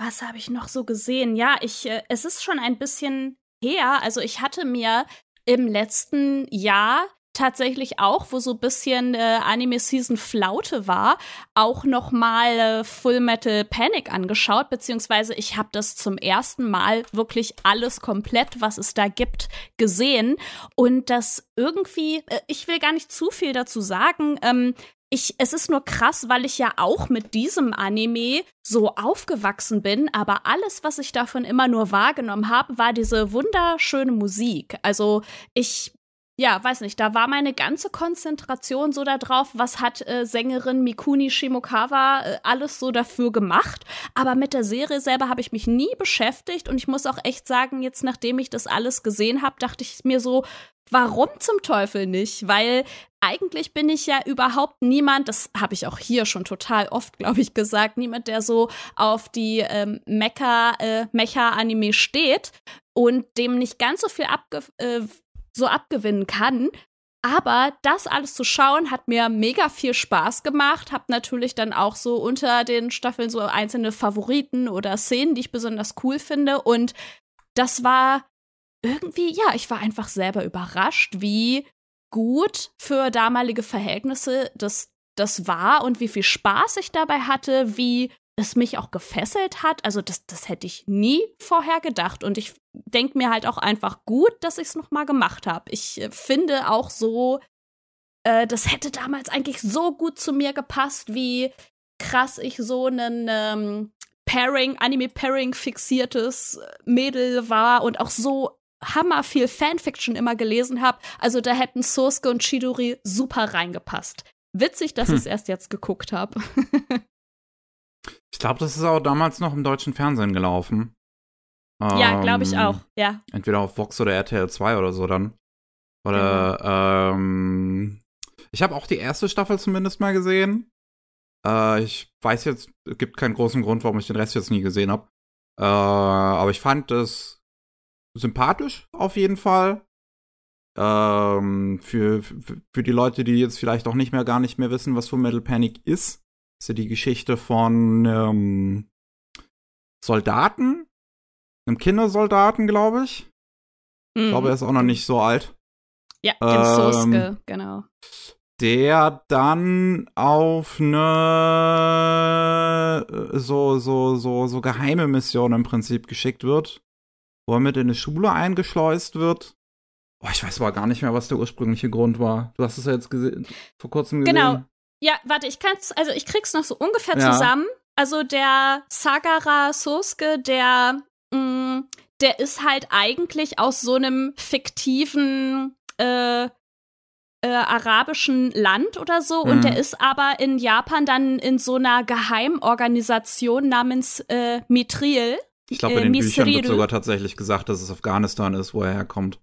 Was habe ich noch so gesehen? Ja, ich, äh, es ist schon ein bisschen her. Also ich hatte mir im letzten Jahr tatsächlich auch, wo so ein bisschen äh, Anime-Season Flaute war, auch noch mal äh, Full Metal Panic angeschaut, beziehungsweise ich habe das zum ersten Mal wirklich alles komplett, was es da gibt, gesehen. Und das irgendwie, äh, ich will gar nicht zu viel dazu sagen, ähm, ich, es ist nur krass, weil ich ja auch mit diesem Anime so aufgewachsen bin, aber alles, was ich davon immer nur wahrgenommen habe, war diese wunderschöne Musik. Also ich ja, weiß nicht, da war meine ganze Konzentration so darauf, was hat äh, Sängerin Mikuni Shimokawa äh, alles so dafür gemacht. Aber mit der Serie selber habe ich mich nie beschäftigt und ich muss auch echt sagen, jetzt nachdem ich das alles gesehen habe, dachte ich mir so, warum zum Teufel nicht? Weil eigentlich bin ich ja überhaupt niemand, das habe ich auch hier schon total oft, glaube ich, gesagt, niemand, der so auf die ähm, Mecha, äh, Mecha-Anime steht und dem nicht ganz so viel abge äh, so abgewinnen kann. Aber das alles zu schauen hat mir mega viel Spaß gemacht. Hab natürlich dann auch so unter den Staffeln so einzelne Favoriten oder Szenen, die ich besonders cool finde. Und das war irgendwie, ja, ich war einfach selber überrascht, wie gut für damalige Verhältnisse das, das war und wie viel Spaß ich dabei hatte, wie es mich auch gefesselt hat. Also das, das hätte ich nie vorher gedacht. Und ich denke mir halt auch einfach gut, dass ich es noch mal gemacht habe. Ich äh, finde auch so, äh, das hätte damals eigentlich so gut zu mir gepasst, wie krass ich so einen ähm, Pairing, Anime-Pairing fixiertes Mädel war und auch so hammer viel Fanfiction immer gelesen habe. Also da hätten Sosuke und Chidori super reingepasst. Witzig, dass hm. ich es erst jetzt geguckt habe. Ich glaube, das ist auch damals noch im deutschen Fernsehen gelaufen. Ja, ähm, glaube ich auch, ja. Entweder auf Vox oder RTL 2 oder so dann. Oder, genau. ähm, ich habe auch die erste Staffel zumindest mal gesehen. Äh, ich weiß jetzt, es gibt keinen großen Grund, warum ich den Rest jetzt nie gesehen habe. Äh, aber ich fand es sympathisch auf jeden Fall. Ähm, für, für, für die Leute, die jetzt vielleicht auch nicht mehr gar nicht mehr wissen, was Full Metal Panic ist, ist ja die Geschichte von ähm, Soldaten, einem Kindersoldaten, glaube ich. Mhm. Ich glaube, er ist auch noch nicht so alt. Ja, ähm, Soske, genau. Der dann auf eine so, so, so, so geheime Mission im Prinzip geschickt wird, wo er mit in eine Schule eingeschleust wird. Oh, ich weiß aber gar nicht mehr, was der ursprüngliche Grund war. Du hast es ja jetzt vor kurzem gesehen. Genau, ja, warte, ich kann's, also ich krieg's noch so ungefähr ja. zusammen. Also der Sagara Soske, der, mh, mm, der ist halt eigentlich aus so einem fiktiven äh, äh, arabischen Land oder so mhm. und der ist aber in Japan dann in so einer Geheimorganisation namens äh, Mitril. Ich glaube, in den äh, Büchern wird sogar tatsächlich gesagt, dass es Afghanistan ist, wo er herkommt.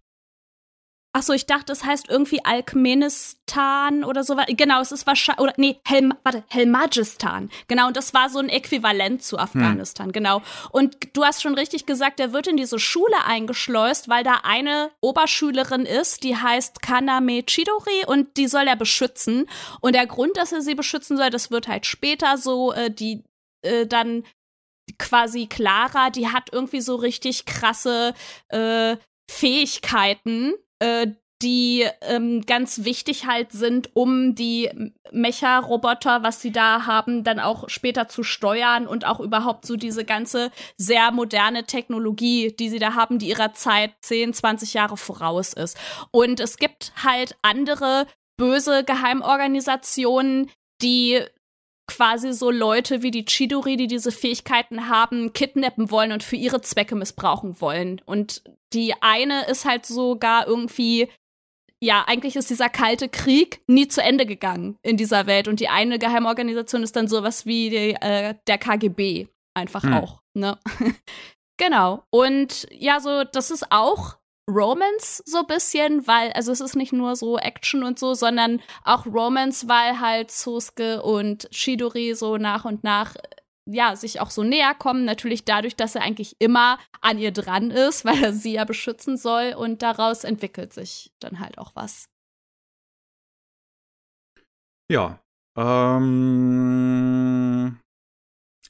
Ach so, ich dachte, es heißt irgendwie Alkmenistan oder so. Genau, es ist wahrscheinlich, oder nee, Helm, warte, Helmajistan. Genau, und das war so ein Äquivalent zu Afghanistan, hm. genau. Und du hast schon richtig gesagt, er wird in diese Schule eingeschleust, weil da eine Oberschülerin ist, die heißt Kaname Chidori und die soll er beschützen. Und der Grund, dass er sie beschützen soll, das wird halt später so, äh, die äh, dann quasi Clara, die hat irgendwie so richtig krasse äh, Fähigkeiten, äh, die ähm, ganz wichtig halt sind, um die Mecha-Roboter, was sie da haben, dann auch später zu steuern und auch überhaupt so diese ganze sehr moderne Technologie, die sie da haben, die ihrer Zeit 10, 20 Jahre voraus ist. Und es gibt halt andere böse Geheimorganisationen, die quasi so Leute wie die Chidori, die diese Fähigkeiten haben, kidnappen wollen und für ihre Zwecke missbrauchen wollen. Und die eine ist halt sogar irgendwie ja, eigentlich ist dieser kalte Krieg nie zu Ende gegangen in dieser Welt. Und die eine Geheimorganisation ist dann sowas wie die, äh, der KGB. Einfach hm. auch, ne? genau. Und ja, so, das ist auch Romance so bisschen, weil, also es ist nicht nur so Action und so, sondern auch Romance, weil halt Sosuke und Shidori so nach und nach ja, sich auch so näher kommen, natürlich dadurch, dass er eigentlich immer an ihr dran ist, weil er sie ja beschützen soll und daraus entwickelt sich dann halt auch was. Ja, ähm,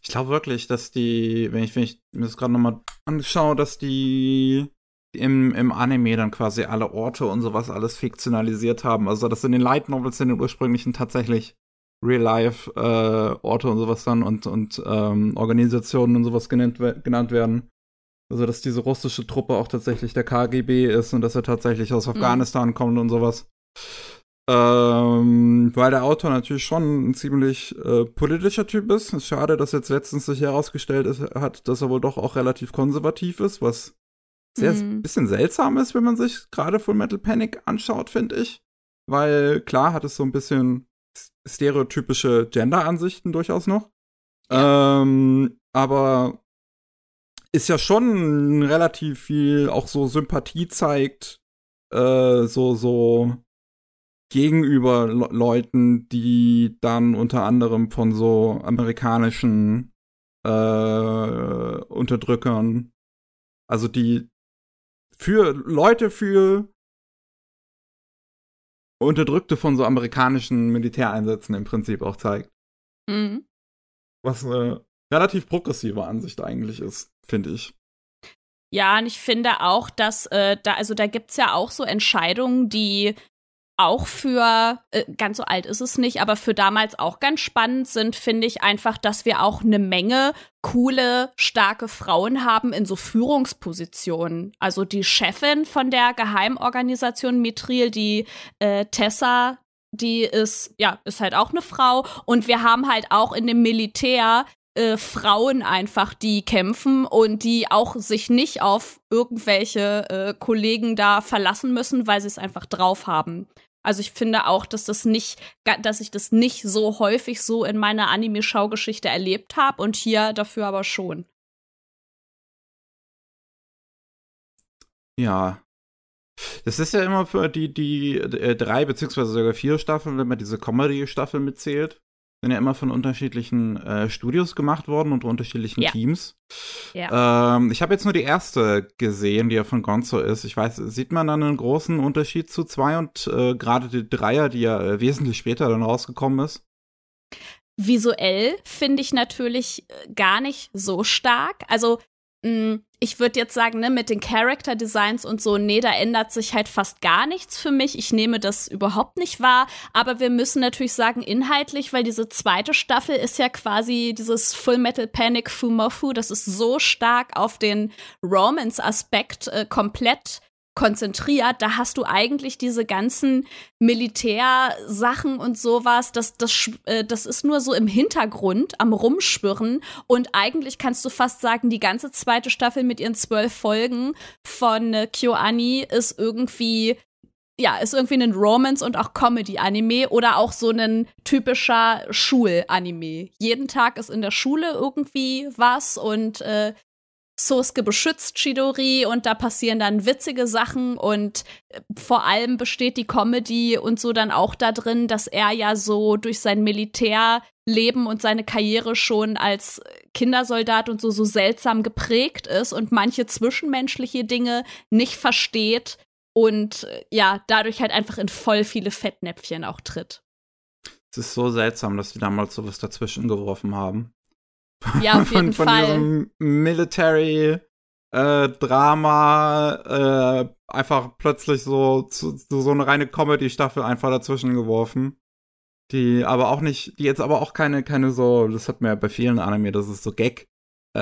ich glaube wirklich, dass die, wenn ich, wenn ich mir das gerade nochmal anschaue, dass die im, im Anime dann quasi alle Orte und sowas alles fiktionalisiert haben. Also dass in den Light Novels in den ursprünglichen tatsächlich Real-Life-Orte äh, und sowas dann und, und ähm, Organisationen und sowas genannt, genannt werden. Also dass diese russische Truppe auch tatsächlich der KGB ist und dass er tatsächlich aus mhm. Afghanistan mhm. kommt und sowas. Ähm, weil der Autor natürlich schon ein ziemlich äh, politischer Typ ist. Ist schade, dass jetzt letztens sich herausgestellt ist, hat, dass er wohl doch auch relativ konservativ ist, was sehr mhm. bisschen seltsam ist, wenn man sich gerade Full Metal Panic anschaut, finde ich. Weil klar hat es so ein bisschen stereotypische Gender-Ansichten durchaus noch. Ja. Ähm, aber ist ja schon relativ viel auch so Sympathie zeigt, äh, so, so gegenüber Le Leuten, die dann unter anderem von so amerikanischen äh, Unterdrückern, also die für Leute für Unterdrückte von so amerikanischen Militäreinsätzen im Prinzip auch zeigt. Mhm. Was eine relativ progressive Ansicht eigentlich ist, finde ich. Ja, und ich finde auch, dass äh, da, also da gibt's ja auch so Entscheidungen, die auch für, äh, ganz so alt ist es nicht, aber für damals auch ganz spannend sind, finde ich einfach, dass wir auch eine Menge coole, starke Frauen haben in so Führungspositionen. Also die Chefin von der Geheimorganisation Mitril, die äh, Tessa, die ist, ja, ist halt auch eine Frau. Und wir haben halt auch in dem Militär äh, Frauen einfach, die kämpfen und die auch sich nicht auf irgendwelche äh, Kollegen da verlassen müssen, weil sie es einfach drauf haben. Also ich finde auch, dass das nicht, dass ich das nicht so häufig so in meiner Anime-Schaugeschichte erlebt habe und hier dafür aber schon. Ja. Das ist ja immer für die, die äh, drei beziehungsweise sogar vier Staffeln, wenn man diese Comedy-Staffel mitzählt sind ja immer von unterschiedlichen äh, Studios gemacht worden und unterschiedlichen ja. Teams. Ja. Ähm, ich habe jetzt nur die erste gesehen, die ja von Gonzo ist. Ich weiß, sieht man dann einen großen Unterschied zu zwei und äh, gerade die Dreier, die ja äh, wesentlich später dann rausgekommen ist? Visuell finde ich natürlich äh, gar nicht so stark. Also ich würde jetzt sagen, ne, mit den Character Designs und so, nee, da ändert sich halt fast gar nichts für mich. Ich nehme das überhaupt nicht wahr. Aber wir müssen natürlich sagen, inhaltlich, weil diese zweite Staffel ist ja quasi dieses Full Metal Panic Fumofu, das ist so stark auf den Romance-Aspekt äh, komplett konzentriert, da hast du eigentlich diese ganzen Militärsachen und sowas, das, das, äh, das ist nur so im Hintergrund am Rumschwirren. Und eigentlich kannst du fast sagen, die ganze zweite Staffel mit ihren zwölf Folgen von äh, KyoAni ist irgendwie ja, ist irgendwie ein Romance- und auch Comedy-Anime oder auch so ein typischer Schul-Anime. Jeden Tag ist in der Schule irgendwie was und äh, Sosuke beschützt Chidori und da passieren dann witzige Sachen und äh, vor allem besteht die Comedy und so dann auch da drin, dass er ja so durch sein Militärleben und seine Karriere schon als Kindersoldat und so so seltsam geprägt ist und manche zwischenmenschliche Dinge nicht versteht und äh, ja, dadurch halt einfach in voll viele Fettnäpfchen auch tritt. Es ist so seltsam, dass die damals sowas dazwischen geworfen haben. Ja, auf jeden von, Fall. Von diesem Military äh, Drama äh, einfach plötzlich so zu, zu so eine reine Comedy-Staffel einfach dazwischen geworfen. Die aber auch nicht, die jetzt aber auch keine, keine so, das hat mir ja bei vielen Anime, das ist so Gag, äh,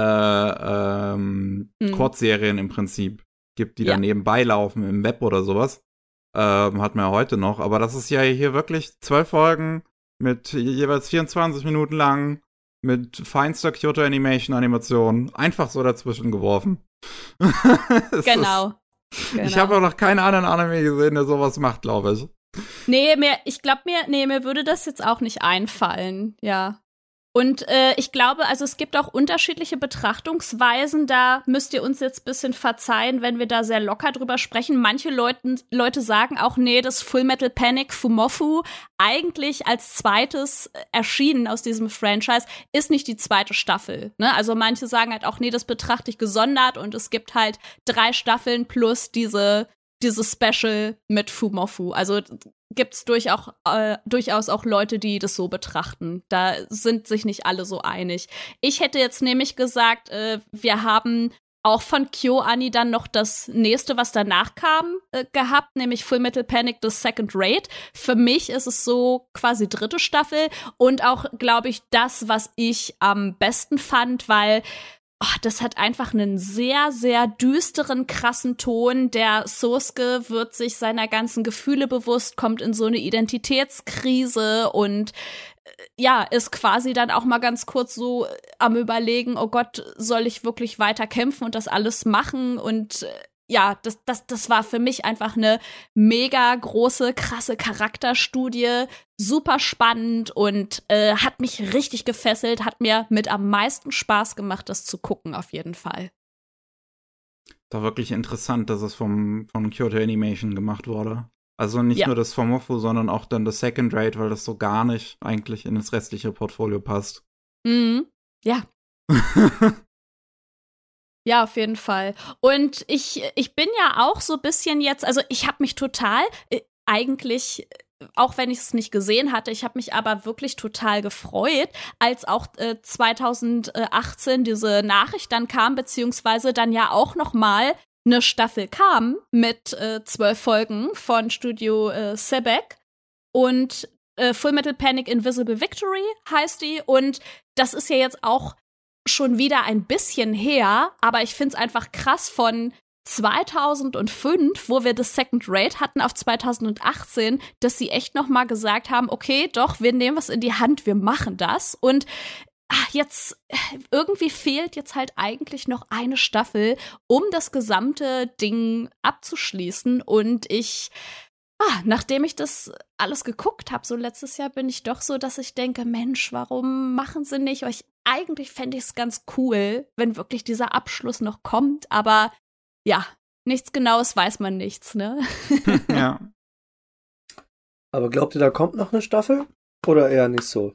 ähm, mhm. Kurzserien im Prinzip gibt, die ja. da nebenbei laufen im Web oder sowas. Ähm, hat man ja heute noch. Aber das ist ja hier wirklich zwölf Folgen mit jeweils 24 Minuten lang mit feinster Kyoto Animation Animation einfach so dazwischen geworfen. genau. Genau. Ich habe auch noch keinen anderen Anime gesehen, der sowas macht, glaube ich. Nee, mir, ich glaube mir, nee, mir würde das jetzt auch nicht einfallen, ja. Und äh, ich glaube, also es gibt auch unterschiedliche Betrachtungsweisen. Da müsst ihr uns jetzt ein bisschen verzeihen, wenn wir da sehr locker drüber sprechen. Manche Leuten, Leute sagen auch, nee, das Full Metal Panic Fumofu eigentlich als zweites erschienen aus diesem Franchise ist nicht die zweite Staffel. Ne? Also manche sagen halt auch, nee, das betrachte ich gesondert und es gibt halt drei Staffeln plus diese dieses Special mit Fumofu. Also gibt es durchaus, äh, durchaus auch Leute, die das so betrachten. Da sind sich nicht alle so einig. Ich hätte jetzt nämlich gesagt, äh, wir haben auch von KyoAni dann noch das nächste, was danach kam, äh, gehabt, nämlich Full Metal Panic The Second Raid. Für mich ist es so quasi dritte Staffel und auch, glaube ich, das, was ich am besten fand, weil oh, das hat einfach einen sehr, sehr düsteren, krassen Ton. Der Sosuke wird sich seiner ganzen Gefühle bewusst, kommt in so eine Identitätskrise und äh, ja, ist quasi dann auch mal ganz kurz so am überlegen, oh Gott, soll ich wirklich weiter kämpfen und das alles machen? Und äh, ja, das, das, das war für mich einfach eine mega große, krasse Charakterstudie. Super spannend und äh, hat mich richtig gefesselt, hat mir mit am meisten Spaß gemacht, das zu gucken, auf jeden Fall. Da wirklich interessant, dass es vom, von Kyoto Animation gemacht wurde. Also nicht ja. nur das Formofu, sondern auch dann das Second Rate, weil das so gar nicht eigentlich in das restliche Portfolio passt. Mhm. Ja. Ja, auf jeden Fall. Und ich, ich bin ja auch so ein bisschen jetzt, also ich habe mich total äh, eigentlich auch wenn ich es nicht gesehen hatte, ich habe mich aber wirklich total gefreut, als auch äh, 2018 diese Nachricht dann kam, beziehungsweise dann ja auch noch mal eine Staffel kam mit äh, zwölf Folgen von Studio äh, Sebek und äh, Full Metal Panic Invisible Victory heißt die und das ist ja jetzt auch schon wieder ein bisschen her, aber ich finde es einfach krass von 2005, wo wir das Second Rate hatten, auf 2018, dass sie echt noch mal gesagt haben, okay, doch, wir nehmen was in die Hand, wir machen das und ach, jetzt irgendwie fehlt jetzt halt eigentlich noch eine Staffel, um das gesamte Ding abzuschließen und ich ah, nachdem ich das alles geguckt habe, so letztes Jahr, bin ich doch so, dass ich denke, Mensch, warum machen sie nicht? Ich, eigentlich fände ich es ganz cool, wenn wirklich dieser Abschluss noch kommt, aber ja, nichts Genaues weiß man nichts, ne? ja. Aber glaubt ihr, da kommt noch eine Staffel? Oder eher nicht so?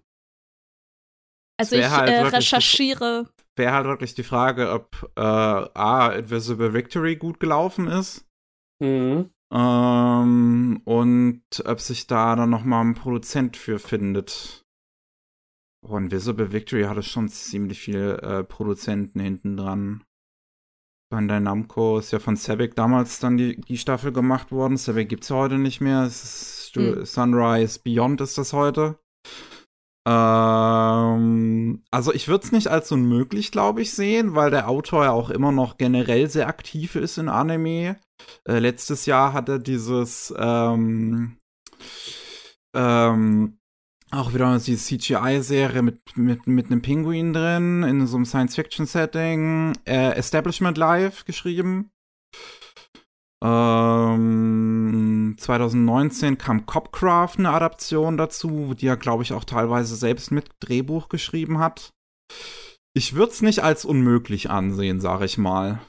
Also ich halt äh, recherchiere. Wäre halt wirklich die Frage, ob äh, A, Invisible Victory gut gelaufen ist. Mhm. Ähm, und ob sich da dann nochmal ein Produzent für findet. Oh, Invisible Victory hatte schon ziemlich viele äh, Produzenten hinten dran. Bandai Namco ist ja von Sebek damals dann die, die Staffel gemacht worden. Sebek gibt's ja heute nicht mehr. Mhm. Sunrise Beyond ist das heute. Ähm, also ich würde es nicht als unmöglich, glaube ich, sehen, weil der Autor ja auch immer noch generell sehr aktiv ist in Anime. Äh, letztes Jahr hat er dieses ähm, ähm, auch wieder die CGI-Serie mit, mit, mit einem Pinguin drin, in so einem Science-Fiction-Setting, äh, Establishment Live geschrieben. Ähm, 2019 kam Copcraft, eine Adaption dazu, die er, glaube ich, auch teilweise selbst mit Drehbuch geschrieben hat. ich würde es nicht als unmöglich ansehen, sage ich mal.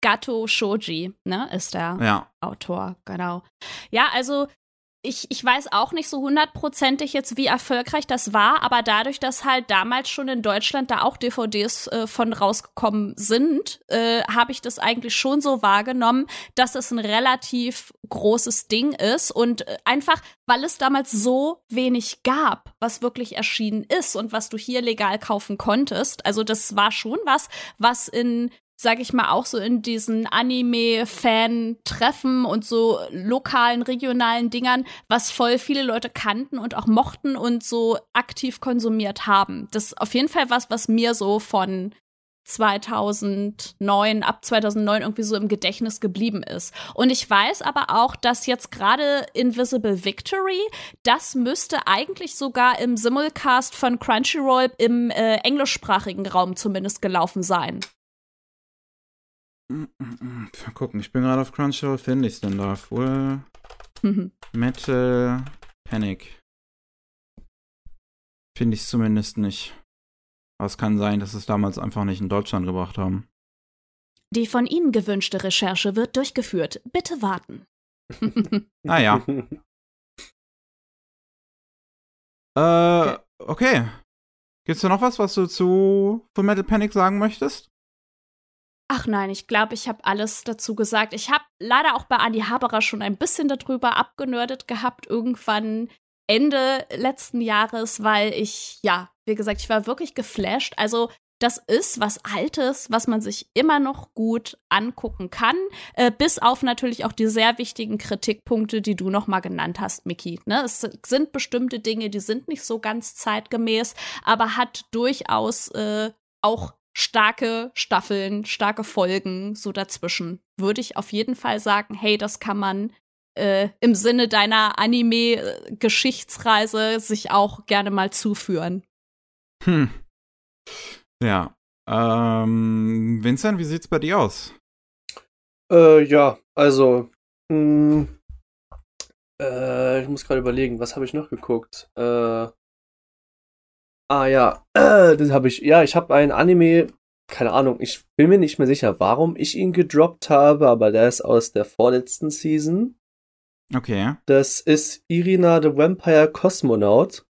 Gato Shoji, ne, ist der ja. Autor, genau. Ja, also ich, ich weiß auch nicht so hundertprozentig jetzt, wie erfolgreich das war, aber dadurch, dass halt damals schon in Deutschland da auch DVDs äh, von rausgekommen sind, äh, habe ich das eigentlich schon so wahrgenommen, dass es ein relativ großes Ding ist und äh, einfach, weil es damals so wenig gab, was wirklich erschienen ist und was du hier legal kaufen konntest. Also das war schon was, was in sag ich mal, auch so in diesen Anime-Fan-Treffen und so lokalen, regionalen Dingern, was voll viele Leute kannten und auch mochten und so aktiv konsumiert haben. Das ist auf jeden Fall was, was mir so von 2009, ab 2009 irgendwie so im Gedächtnis geblieben ist. Und ich weiß aber auch, dass jetzt gerade Invisible Victory, das müsste eigentlich sogar im Simulcast von Crunchyroll im äh, englischsprachigen Raum zumindest gelaufen sein. Mal gucken, ich bin gerade auf Crunchyroll, finde ich es denn da? Full mhm. Metal Panic. Finde ich es zumindest nicht. Aber es kann sein, dass es damals einfach nicht in Deutschland gebracht haben. Die von Ihnen gewünschte Recherche wird durchgeführt. Bitte warten. naja. äh, okay. Gibt's da noch was, was du zu Full Metal Panic sagen möchtest? Ach nein, ich glaube, ich habe alles dazu gesagt. Ich habe leider auch bei Andi Haberer schon ein bisschen darüber abgenördet gehabt, irgendwann Ende letzten Jahres, weil ich, ja, wie gesagt, ich war wirklich geflasht. Also, das ist was Altes, was man sich immer noch gut angucken kann, äh, bis auf natürlich auch die sehr wichtigen Kritikpunkte, die du noch mal genannt hast, Miki. Ne? Es sind bestimmte Dinge, die sind nicht so ganz zeitgemäß, aber hat durchaus äh, auch starke Staffeln, starke Folgen so dazwischen. Würde ich auf jeden Fall sagen, hey, das kann man äh, im Sinne deiner Anime-Geschichtsreise sich auch gerne mal zuführen. Hm. Ja. Ähm, Vincent, wie sieht's bei dir aus? Äh, ja, also, mh, hm, äh, ich muss gerade überlegen, was habe ich noch geguckt? Äh, Ah ja, das habe ich. Ja, ich habe ein Anime, keine Ahnung, ich bin mir nicht mehr sicher, warum ich ihn gedroppt habe, aber der ist aus der vorletzten Season. Okay. Das ist Irina the Vampire Cosmonaut.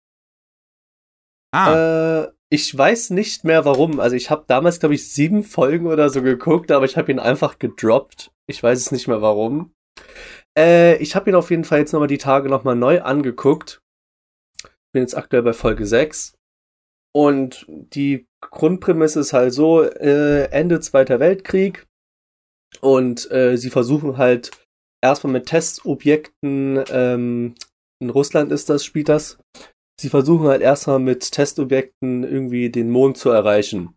Ah. Äh, ich weiß nicht mehr warum. Also ich habe damals, glaube ich, sieben Folgen oder so geguckt, aber ich habe ihn einfach gedroppt. Ich weiß es nicht mehr warum. Äh, ich habe ihn auf jeden Fall jetzt nochmal die Tage nochmal neu angeguckt. Bin jetzt aktuell bei Folge 6. Und die Grundprämisse ist halt so, äh, Ende Zweiter Weltkrieg und äh, sie versuchen halt erstmal mit Testobjekten, ähm, in Russland ist das, spielt das, sie versuchen halt erstmal mit Testobjekten irgendwie den Mond zu erreichen.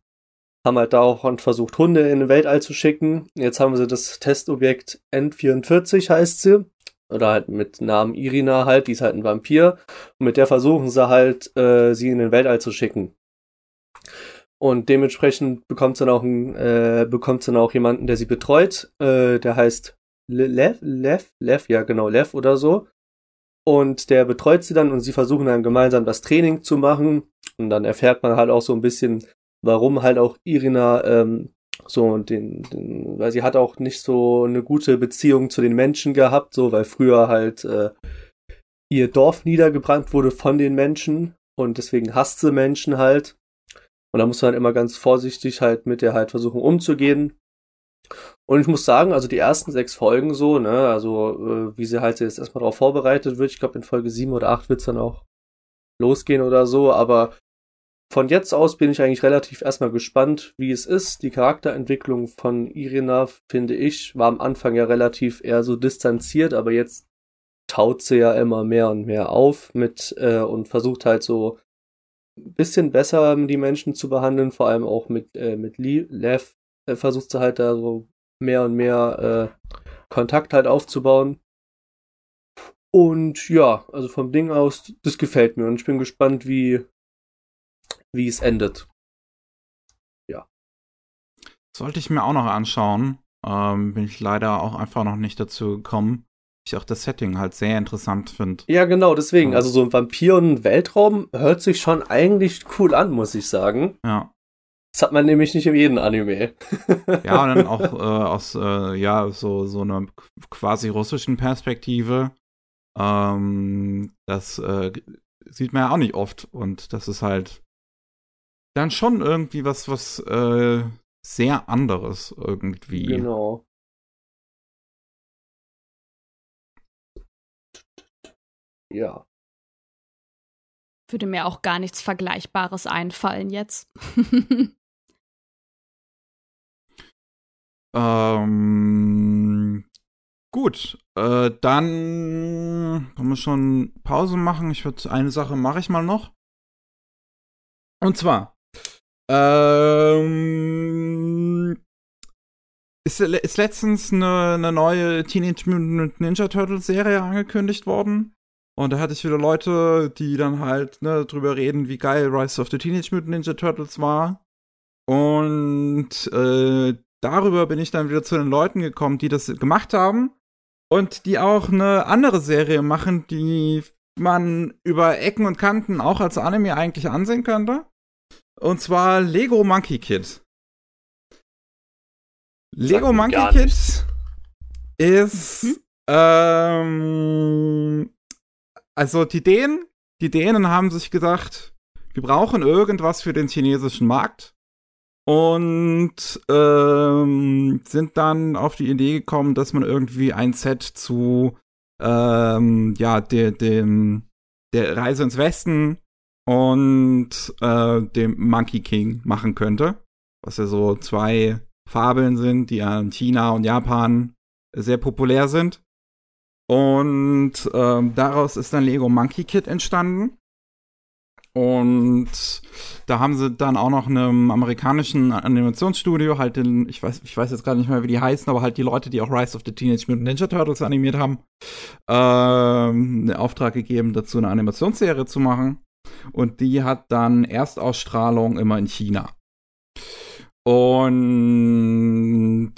Haben halt daraufhin versucht, Hunde in den Weltall zu schicken. Jetzt haben sie das Testobjekt N44 heißt sie oder halt mit Namen Irina halt, die ist halt ein Vampir. Und mit der versuchen sie halt, äh, sie in den Weltall zu schicken. Und dementsprechend bekommt sie dann auch, ein, äh, bekommt sie dann auch jemanden, der sie betreut. Äh, der heißt Lev, Lev, Lev, ja genau, Lev oder so. Und der betreut sie dann und sie versuchen dann gemeinsam das Training zu machen. Und dann erfährt man halt auch so ein bisschen, warum halt auch Irina ähm, so, und den, den, weil sie hat auch nicht so eine gute Beziehung zu den Menschen gehabt, so, weil früher halt äh, ihr Dorf niedergebrannt wurde von den Menschen und deswegen hasst sie Menschen halt. Und da muss man halt immer ganz vorsichtig halt mit der halt versuchen umzugehen. Und ich muss sagen, also die ersten sechs Folgen so, ne, also äh, wie sie halt jetzt erstmal darauf vorbereitet wird, ich glaube in Folge sieben oder acht wird's dann auch losgehen oder so, aber von jetzt aus bin ich eigentlich relativ erstmal gespannt, wie es ist. Die Charakterentwicklung von Irina, finde ich, war am Anfang ja relativ eher so distanziert, aber jetzt taut sie ja immer mehr und mehr auf mit äh, und versucht halt so ein bisschen besser die Menschen zu behandeln, vor allem auch mit, äh, mit Lee, Lev äh, versucht sie halt da so mehr und mehr äh, Kontakt halt aufzubauen. Und ja, also vom Ding aus, das gefällt mir und ich bin gespannt, wie, wie es endet. Ja. Sollte ich mir auch noch anschauen. Ähm, bin ich leider auch einfach noch nicht dazu gekommen. Ich auch das Setting halt sehr interessant finde. Ja, genau, deswegen. Also so ein Vampir und Weltraum hört sich schon eigentlich cool an, muss ich sagen. Ja. Das hat man nämlich nicht in jedem Anime. ja, und dann auch äh, aus äh, ja so so einer quasi russischen Perspektive. Ähm, das äh, sieht man ja auch nicht oft und das ist halt dann schon irgendwie was was äh, sehr anderes irgendwie. Genau. Ja. Würde mir auch gar nichts Vergleichbares einfallen jetzt. ähm, gut, äh, dann können wir schon Pause machen. Ich würde eine Sache mache ich mal noch. Und zwar ähm, ist, ist letztens eine, eine neue Teenage Mutant Ninja Turtles Serie angekündigt worden. Und da hatte ich wieder Leute, die dann halt ne, drüber reden, wie geil Rise of the Teenage Mutant Ninja Turtles war. Und äh, darüber bin ich dann wieder zu den Leuten gekommen, die das gemacht haben. Und die auch eine andere Serie machen, die man über Ecken und Kanten auch als Anime eigentlich ansehen könnte. Und zwar Lego Monkey Kid. Lego Monkey Kid ist hm? ähm, also die Dänen, die Dänen haben sich gedacht, wir brauchen irgendwas für den chinesischen Markt und ähm, sind dann auf die Idee gekommen, dass man irgendwie ein Set zu ähm, ja der dem der Reise ins Westen und äh, dem Monkey King machen könnte, was ja so zwei Fabeln sind, die an China und Japan sehr populär sind. Und ähm, daraus ist dann Lego Monkey Kid entstanden. Und da haben sie dann auch noch einem amerikanischen Animationsstudio, halt den, ich weiß, ich weiß jetzt gar nicht mehr, wie die heißen, aber halt die Leute, die auch Rise of the Teenage Mutant Ninja Turtles animiert haben, ähm, einen Auftrag gegeben, dazu eine Animationsserie zu machen. Und die hat dann Erstausstrahlung immer in China. Und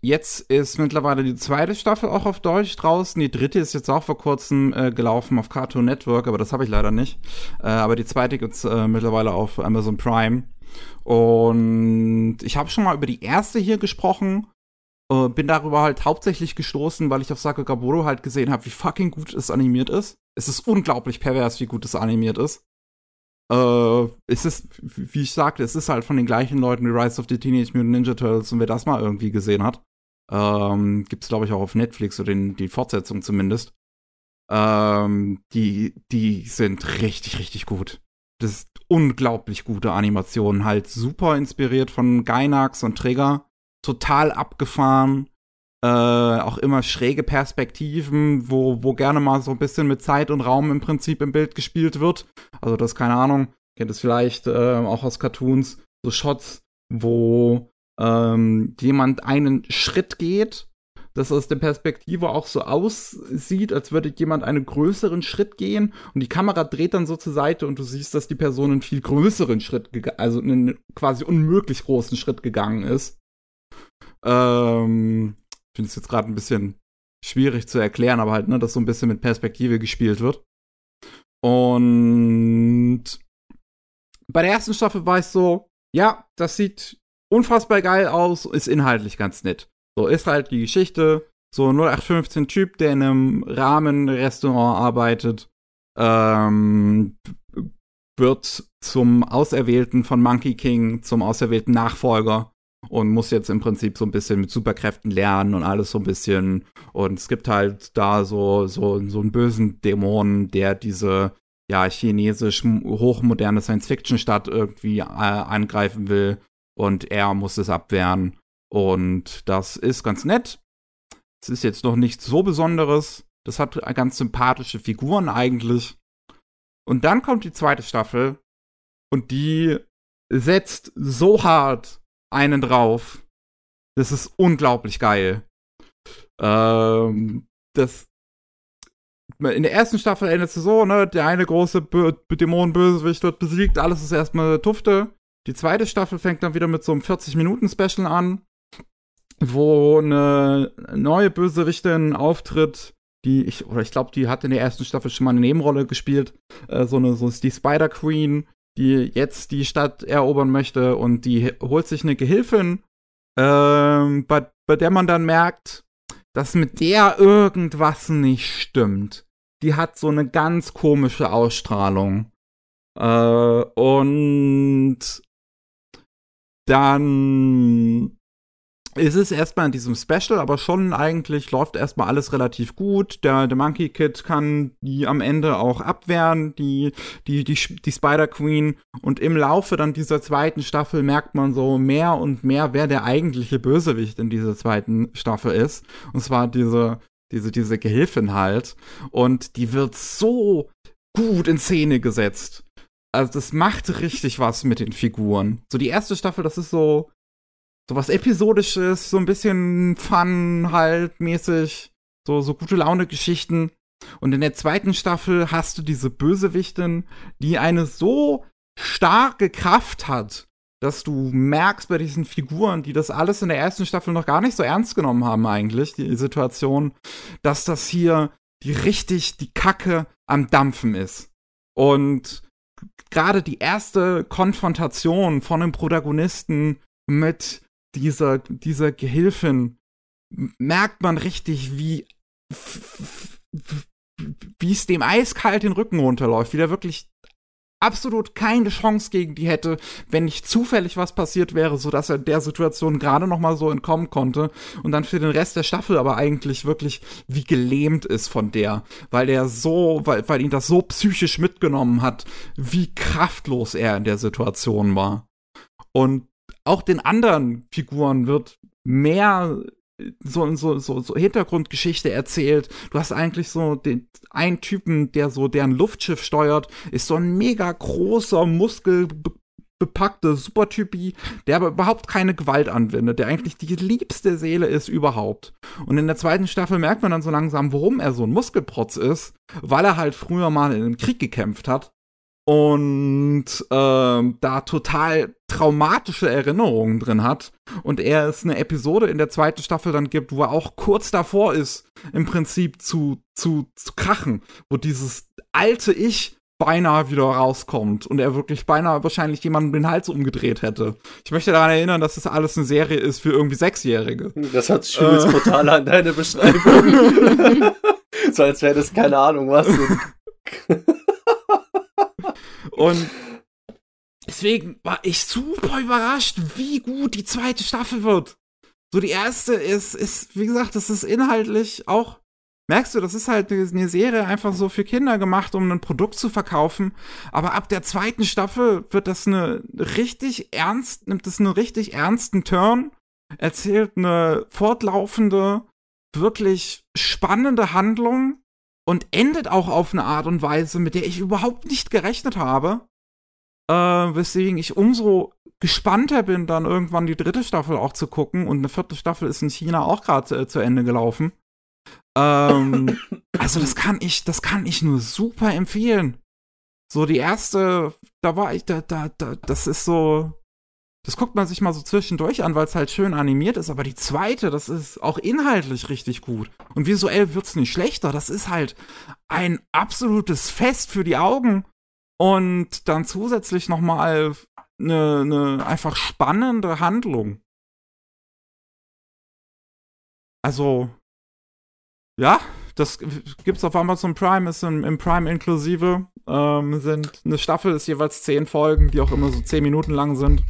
jetzt ist mittlerweile die zweite Staffel auch auf Deutsch draußen. Die dritte ist jetzt auch vor kurzem äh, gelaufen auf Cartoon Network, aber das habe ich leider nicht. Äh, aber die zweite gibt's äh, mittlerweile auf Amazon Prime. Und ich habe schon mal über die erste hier gesprochen. Äh, bin darüber halt hauptsächlich gestoßen, weil ich auf Sakagaburo halt gesehen habe, wie fucking gut es animiert ist. Es ist unglaublich pervers, wie gut es animiert ist. Äh, es ist, wie ich sagte, es ist halt von den gleichen Leuten wie Rise of the Teenage Mutant Ninja Turtles und wer das mal irgendwie gesehen hat, ähm, gibt es glaube ich auch auf Netflix oder den, die Fortsetzung zumindest. Ähm, die, die sind richtig, richtig gut. Das ist unglaublich gute Animationen, halt super inspiriert von Gainax und Trigger, total abgefahren, äh, auch immer schräge Perspektiven, wo, wo gerne mal so ein bisschen mit Zeit und Raum im Prinzip im Bild gespielt wird. Also das, keine Ahnung, kennt es vielleicht äh, auch aus Cartoons, so Shots, wo ähm, jemand einen Schritt geht, das aus der Perspektive auch so aussieht, als würde jemand einen größeren Schritt gehen und die Kamera dreht dann so zur Seite und du siehst, dass die Person einen viel größeren Schritt, also einen quasi unmöglich großen Schritt gegangen ist. Ähm, finde es jetzt gerade ein bisschen schwierig zu erklären, aber halt, ne, dass so ein bisschen mit Perspektive gespielt wird. Und bei der ersten Staffel war ich so, ja, das sieht unfassbar geil aus, ist inhaltlich ganz nett. So ist halt die Geschichte, so 0815 Typ, der in einem Rahmenrestaurant arbeitet, ähm, wird zum Auserwählten von Monkey King, zum auserwählten Nachfolger und muss jetzt im Prinzip so ein bisschen mit Superkräften lernen und alles so ein bisschen. Und es gibt halt da so, so, so einen bösen Dämon, der diese ja, chinesisch hochmoderne Science-Fiction-Stadt irgendwie äh, angreifen will. Und er muss es abwehren. Und das ist ganz nett. Es ist jetzt noch nichts so Besonderes. Das hat ganz sympathische Figuren eigentlich. Und dann kommt die zweite Staffel. Und die setzt so hart einen drauf. Das ist unglaublich geil. Ähm, das in der ersten Staffel endet es so, ne, der eine große Dämonenbösewicht wird besiegt, alles ist erstmal Tufte. Die zweite Staffel fängt dann wieder mit so einem 40-Minuten-Special an, wo eine neue Bösewichtin auftritt, die ich, oder ich glaube, die hat in der ersten Staffel schon mal eine Nebenrolle gespielt. Äh, so eine, so ist die Spider Queen, die jetzt die Stadt erobern möchte und die holt sich eine Gehilfin, ähm, bei, bei der man dann merkt, dass mit der irgendwas nicht stimmt. Die hat so eine ganz komische Ausstrahlung. Äh, und dann ist es erstmal in diesem Special, aber schon eigentlich läuft erstmal alles relativ gut. Der, der Monkey Kid kann die am Ende auch abwehren, die, die, die, die Spider Queen. Und im Laufe dann dieser zweiten Staffel merkt man so mehr und mehr, wer der eigentliche Bösewicht in dieser zweiten Staffel ist. Und zwar diese, diese, diese Gehilfin halt. Und die wird so gut in Szene gesetzt. Also das macht richtig was mit den Figuren. So die erste Staffel, das ist so so was Episodisches, so ein bisschen Fun halt mäßig, so, so gute Laune-Geschichten. Und in der zweiten Staffel hast du diese Bösewichtin, die eine so starke Kraft hat, dass du merkst bei diesen Figuren, die das alles in der ersten Staffel noch gar nicht so ernst genommen haben eigentlich, die Situation, dass das hier die richtig die Kacke am Dampfen ist. Und gerade die erste Konfrontation von einem Protagonisten mit dieser, dieser Gehilfin merkt man richtig, wie wie es dem eiskalt den Rücken runterläuft, wie der wirklich absolut keine Chance gegen die hätte, wenn nicht zufällig was passiert wäre, so dass er der Situation gerade noch mal so entkommen konnte und dann für den Rest der Staffel aber eigentlich wirklich wie gelähmt ist von der, weil er so, weil, weil ihn das so psychisch mitgenommen hat, wie kraftlos er in der Situation war. Und auch den anderen Figuren wird mehr so, so, so, so Hintergrundgeschichte erzählt. Du hast eigentlich so den einen Typen, der so deren Luftschiff steuert, ist so ein mega großer, muskelbepackter Supertypi, der aber überhaupt keine Gewalt anwendet, der eigentlich die liebste Seele ist überhaupt. Und in der zweiten Staffel merkt man dann so langsam, warum er so ein Muskelprotz ist, weil er halt früher mal in einem Krieg gekämpft hat und ähm, da total traumatische Erinnerungen drin hat und er es eine Episode in der zweiten Staffel dann gibt, wo er auch kurz davor ist, im Prinzip zu, zu, zu krachen, wo dieses alte Ich beinahe wieder rauskommt und er wirklich beinahe wahrscheinlich jemanden den Hals umgedreht hätte. Ich möchte daran erinnern, dass das alles eine Serie ist für irgendwie Sechsjährige. Das hat übelst äh. brutal an deine Beschreibung. so als wäre das keine Ahnung was. Und deswegen war ich super überrascht, wie gut die zweite Staffel wird. So, die erste ist, ist, wie gesagt, das ist inhaltlich auch, merkst du, das ist halt eine Serie einfach so für Kinder gemacht, um ein Produkt zu verkaufen. Aber ab der zweiten Staffel wird das eine richtig ernst, nimmt das einen richtig ernsten Turn, erzählt eine fortlaufende, wirklich spannende Handlung und endet auch auf eine Art und Weise, mit der ich überhaupt nicht gerechnet habe. Äh, weswegen ich umso gespannter bin, dann irgendwann die dritte Staffel auch zu gucken. Und eine vierte Staffel ist in China auch gerade äh, zu Ende gelaufen. Ähm, also das kann ich, das kann ich nur super empfehlen. So die erste, da war ich, da, da, da, das ist so, das guckt man sich mal so zwischendurch an, weil es halt schön animiert ist. Aber die zweite, das ist auch inhaltlich richtig gut. Und visuell wird's nicht schlechter. Das ist halt ein absolutes Fest für die Augen. Und dann zusätzlich noch mal eine, eine einfach spannende Handlung. Also, ja, das gibt's auf Amazon Prime, ist im, im Prime inklusive. Ähm, sind eine Staffel ist jeweils zehn Folgen, die auch immer so zehn Minuten lang sind.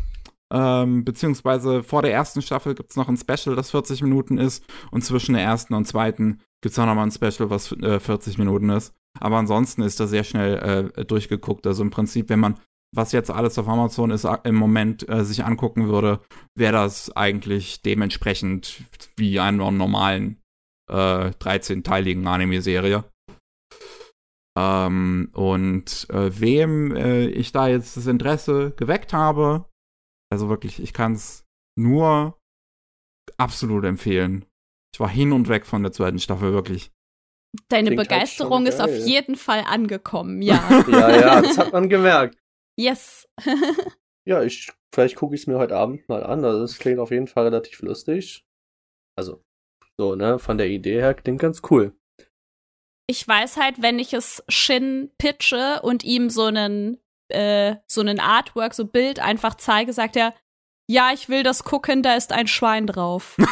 Ähm, beziehungsweise vor der ersten Staffel gibt es noch ein Special, das 40 Minuten ist. Und zwischen der ersten und zweiten gibt es auch noch mal ein Special, was äh, 40 Minuten ist. Aber ansonsten ist das sehr schnell äh, durchgeguckt. Also im Prinzip, wenn man was jetzt alles auf Amazon ist, im Moment äh, sich angucken würde, wäre das eigentlich dementsprechend wie einer normalen äh, 13-teiligen Anime-Serie. Ähm, und äh, wem äh, ich da jetzt das Interesse geweckt habe, also wirklich, ich kann es nur absolut empfehlen. Ich war hin und weg von der zweiten Staffel, wirklich. Deine Klingt halt Begeisterung halt ist auf jeden Fall angekommen, ja. ja, ja, das hat man gemerkt. Yes. ja, ich, vielleicht gucke ich es mir heute Abend mal an. Also, das klingt auf jeden Fall relativ lustig. Also, so, ne, von der Idee her klingt ganz cool. Ich weiß halt, wenn ich es Shin pitche und ihm so einen äh, so einen Artwork, so Bild einfach zeige, sagt er, ja, ich will das gucken, da ist ein Schwein drauf.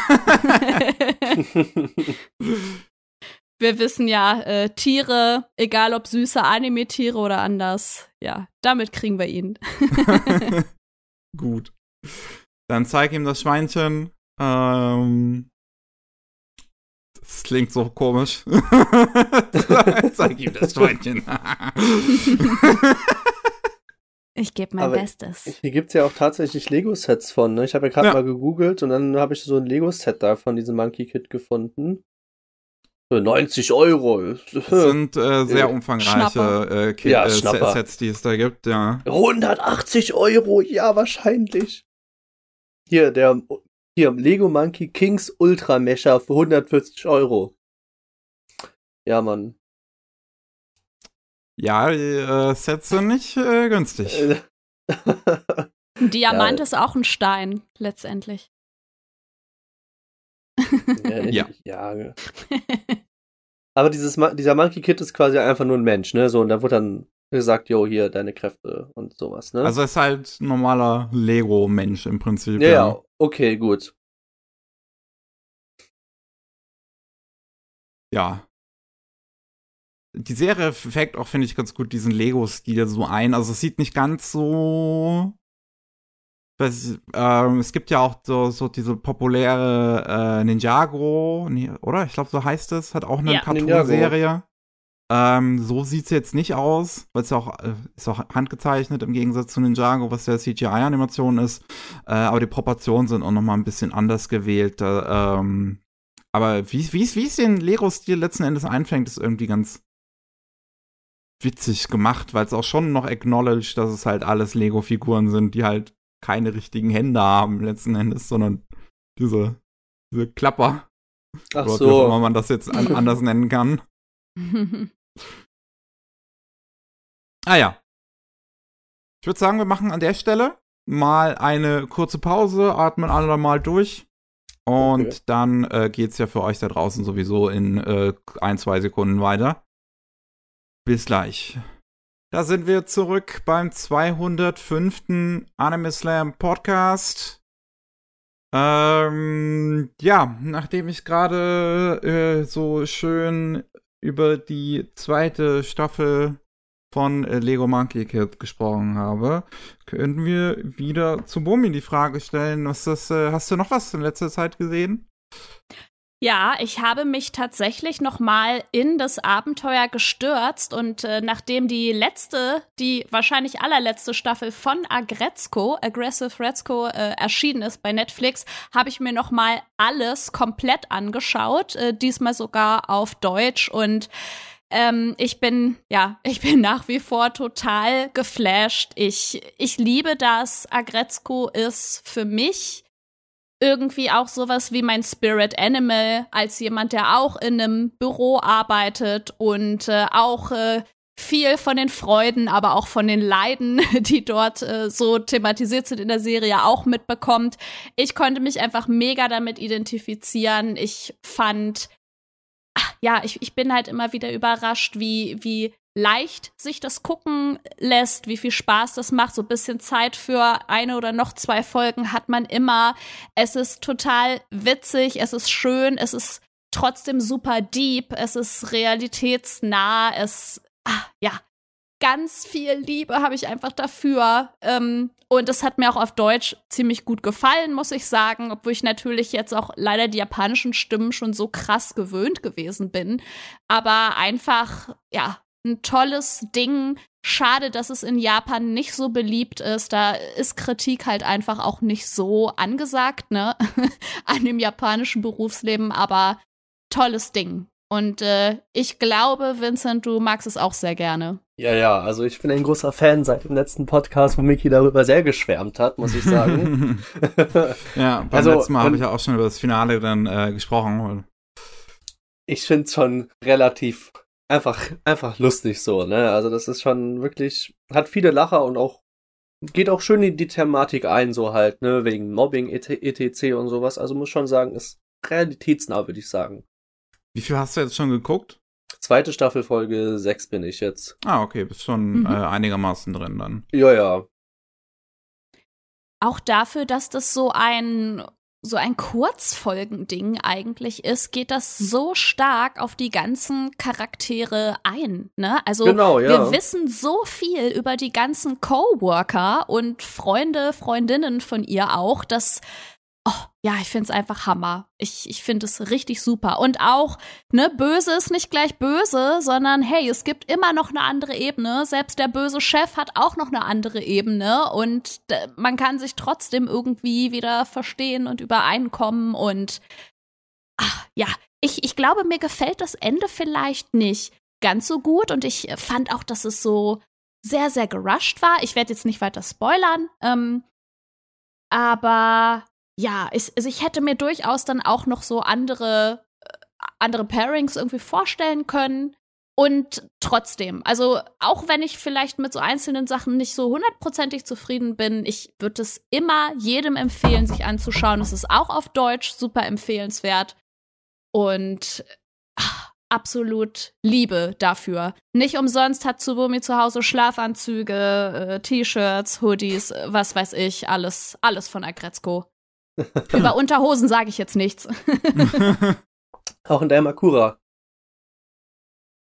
Wir wissen ja, äh, Tiere, egal ob süße Anime-Tiere oder anders, ja, damit kriegen wir ihn. Gut. Dann zeig ihm das Schweinchen. Ähm, das klingt so komisch. zeig ihm das Schweinchen. Ich gebe mein Aber Bestes. Hier gibt es ja auch tatsächlich Lego-Sets von. Ne? Ich habe ja gerade ja. mal gegoogelt und dann habe ich so ein Lego-Set da von diesem Monkey Kid gefunden. 90 Euro. Das sind äh, sehr umfangreiche äh, ja, äh, Sets, die es da gibt, ja. 180 Euro, ja, wahrscheinlich. Hier, der hier, Lego Monkey Kings Ultra Mesher für 140 Euro. Ja, Mann. Ja, die äh, Sets sind nicht äh, günstig. Ein Diamant ja. ist auch ein Stein, letztendlich. Ja. ja. ja. Aber dieses, dieser Monkey Kid ist quasi einfach nur ein Mensch, ne? So, und da wird dann gesagt, jo, hier, deine Kräfte und sowas, ne? Also er ist halt ein normaler Lego-Mensch im Prinzip. Ja, ja, okay, gut. Ja, die Serie fängt auch, finde ich, ganz gut diesen Lego-Stil so ein. Also es sieht nicht ganz so. Weiß, ähm, es gibt ja auch so, so diese populäre äh, Ninjago, nee, oder? Ich glaube, so heißt es. Hat auch eine ja. Cartoon-Serie. Ähm, so sieht es jetzt nicht aus, weil es ja auch, äh, ist auch handgezeichnet im Gegensatz zu Ninjago, was ja CGI-Animation ist. Äh, aber die Proportionen sind auch noch mal ein bisschen anders gewählt. Äh, ähm, aber wie es den Lego-Stil letzten Endes einfängt, ist irgendwie ganz, witzig gemacht, weil es auch schon noch acknowledged, dass es halt alles Lego-Figuren sind, die halt keine richtigen Hände haben letzten Endes, sondern diese, diese Klapper. Ach oder so. Wie man das jetzt an, anders nennen kann. ah ja. Ich würde sagen, wir machen an der Stelle mal eine kurze Pause, atmen alle mal durch. Und okay. dann äh, geht's ja für euch da draußen sowieso in äh, ein, zwei Sekunden weiter. Bis gleich. Da sind wir zurück beim 205. Anime Slam Podcast. Ähm, ja, nachdem ich gerade äh, so schön über die zweite Staffel von äh, Lego Monkey Kid gesprochen habe, können wir wieder zu Bumi die Frage stellen, was das, äh, hast du noch was in letzter Zeit gesehen? Ja, ich habe mich tatsächlich noch mal in das Abenteuer gestürzt und äh, nachdem die letzte, die wahrscheinlich allerletzte Staffel von Agretzko, Aggressive Retzko, äh, erschienen ist bei Netflix, habe ich mir noch mal alles komplett angeschaut, äh, diesmal sogar auf Deutsch und ähm, ich bin, ja, ich bin nach wie vor total geflasht. Ich, ich liebe das. Agretzko ist für mich irgendwie auch sowas wie mein Spirit Animal als jemand, der auch in einem Büro arbeitet und äh, auch äh, viel von den Freuden, aber auch von den Leiden, die dort äh, so thematisiert sind in der Serie, auch mitbekommt. Ich konnte mich einfach mega damit identifizieren. Ich fand, ach, ja, ich, ich bin halt immer wieder überrascht, wie, wie leicht sich das gucken lässt, wie viel Spaß das macht. So ein bisschen Zeit für eine oder noch zwei Folgen hat man immer. Es ist total witzig, es ist schön, es ist trotzdem super deep, es ist realitätsnah, es, ah, ja, ganz viel Liebe habe ich einfach dafür. Ähm, und es hat mir auch auf Deutsch ziemlich gut gefallen, muss ich sagen, obwohl ich natürlich jetzt auch leider die japanischen Stimmen schon so krass gewöhnt gewesen bin. Aber einfach, ja, ein tolles Ding. Schade, dass es in Japan nicht so beliebt ist. Da ist Kritik halt einfach auch nicht so angesagt, ne? An dem japanischen Berufsleben, aber tolles Ding. Und äh, ich glaube, Vincent, du magst es auch sehr gerne. Ja, ja, also ich bin ein großer Fan seit dem letzten Podcast, wo Miki darüber sehr geschwärmt hat, muss ich sagen. ja, beim also, letzten Mal habe ich ja auch schon über das Finale dann äh, gesprochen. Ich finde es schon relativ einfach, einfach lustig so, ne? Also das ist schon wirklich, hat viele Lacher und auch, geht auch schön in die Thematik ein, so halt, ne? Wegen Mobbing, etc. und sowas. Also muss schon sagen, ist realitätsnah, würde ich sagen. Wie viel hast du jetzt schon geguckt? Zweite Staffel, Folge 6 bin ich jetzt. Ah, okay, bist schon mhm. äh, einigermaßen drin dann. Ja, ja. Auch dafür, dass das so ein so ein Kurzfolgending eigentlich ist, geht das so stark auf die ganzen Charaktere ein. Ne? Also genau, ja. wir wissen so viel über die ganzen Coworker und Freunde, Freundinnen von ihr auch, dass Oh, ja, ich finde es einfach Hammer. Ich, ich finde es richtig super. Und auch, ne, böse ist nicht gleich böse, sondern hey, es gibt immer noch eine andere Ebene. Selbst der böse Chef hat auch noch eine andere Ebene und man kann sich trotzdem irgendwie wieder verstehen und übereinkommen und ach, ja, ich, ich glaube, mir gefällt das Ende vielleicht nicht ganz so gut und ich fand auch, dass es so sehr, sehr gerusht war. Ich werde jetzt nicht weiter spoilern, ähm, aber ja, ich, also ich hätte mir durchaus dann auch noch so andere, äh, andere Pairings irgendwie vorstellen können. Und trotzdem, also auch wenn ich vielleicht mit so einzelnen Sachen nicht so hundertprozentig zufrieden bin, ich würde es immer jedem empfehlen, sich anzuschauen. Es ist auch auf Deutsch super empfehlenswert. Und ach, absolut Liebe dafür. Nicht umsonst hat Tsubumi zu Hause Schlafanzüge, äh, T-Shirts, Hoodies, äh, was weiß ich, alles, alles von Agretzko. Über Unterhosen sage ich jetzt nichts. Auch in der Makura.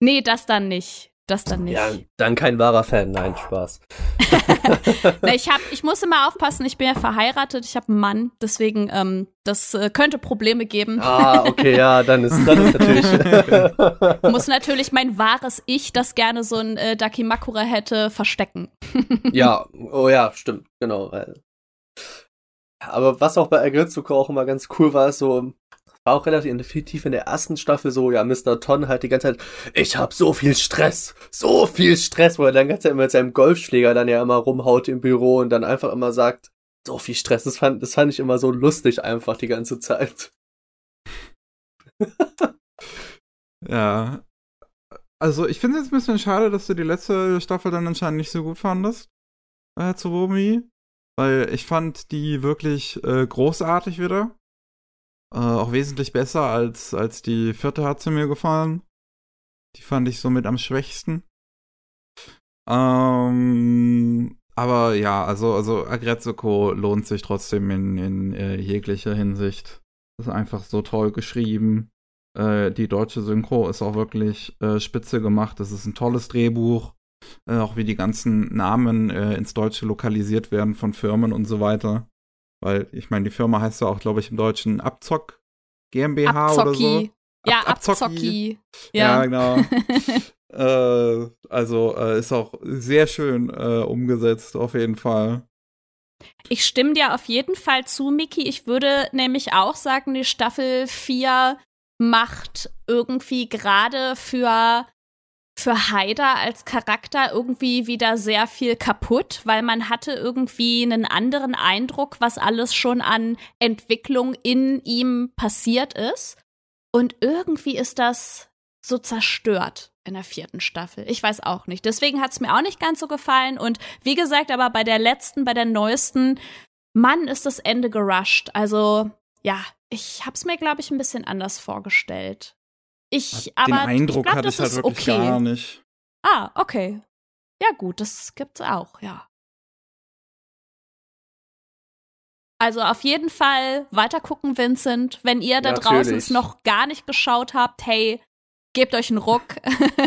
Nee, das dann nicht. Das dann nicht. Ja, dann kein wahrer Fan. Nein, Spaß. Na, ich, hab, ich muss immer aufpassen, ich bin ja verheiratet, ich habe einen Mann, deswegen, ähm, das äh, könnte Probleme geben. Ah, okay, ja, dann ist, dann ist natürlich. muss natürlich mein wahres Ich, das gerne so ein äh, Dakimakura hätte, verstecken. ja, oh ja, stimmt, genau. Aber was auch bei Agritsuko auch immer ganz cool war, ist so, war auch relativ effektiv in der ersten Staffel so, ja, Mr. Ton halt die ganze Zeit, ich hab so viel Stress, so viel Stress, wo er dann ganz Zeit mit seinem Golfschläger dann ja immer rumhaut im Büro und dann einfach immer sagt, so viel Stress, das fand, das fand ich immer so lustig einfach die ganze Zeit. ja. Also ich finde es jetzt ein bisschen schade, dass du die letzte Staffel dann anscheinend nicht so gut fandest. Äh, zu Romi weil ich fand die wirklich äh, großartig wieder. Äh, auch wesentlich besser als, als die vierte hat sie mir gefallen. Die fand ich somit am schwächsten. Ähm, aber ja, also, also Agretsuko lohnt sich trotzdem in, in äh, jeglicher Hinsicht. ist einfach so toll geschrieben. Äh, die deutsche Synchro ist auch wirklich äh, spitze gemacht. Das ist ein tolles Drehbuch äh, auch wie die ganzen Namen äh, ins Deutsche lokalisiert werden von Firmen und so weiter. Weil, ich meine, die Firma heißt ja auch, glaube ich, im Deutschen Abzock GmbH Abzocki. oder so. Ab ja, Abzocki. Abzocki. Ja. ja, genau. äh, also äh, ist auch sehr schön äh, umgesetzt, auf jeden Fall. Ich stimme dir auf jeden Fall zu, Miki. Ich würde nämlich auch sagen, die Staffel 4 macht irgendwie gerade für für Haider als Charakter irgendwie wieder sehr viel kaputt, weil man hatte irgendwie einen anderen Eindruck, was alles schon an Entwicklung in ihm passiert ist. Und irgendwie ist das so zerstört in der vierten Staffel. Ich weiß auch nicht. Deswegen hat es mir auch nicht ganz so gefallen. Und wie gesagt, aber bei der letzten, bei der neuesten, Mann, ist das Ende gerusht. Also, ja, ich hab's mir, glaube ich, ein bisschen anders vorgestellt. Ich, aber Den Eindruck glaub, hatte ich halt wirklich okay. gar nicht. Ah, okay. Ja, gut, das gibt's auch, ja. Also auf jeden Fall weiter gucken, Vincent. Wenn ihr da Natürlich. draußen es noch gar nicht geschaut habt, hey, gebt euch einen Ruck.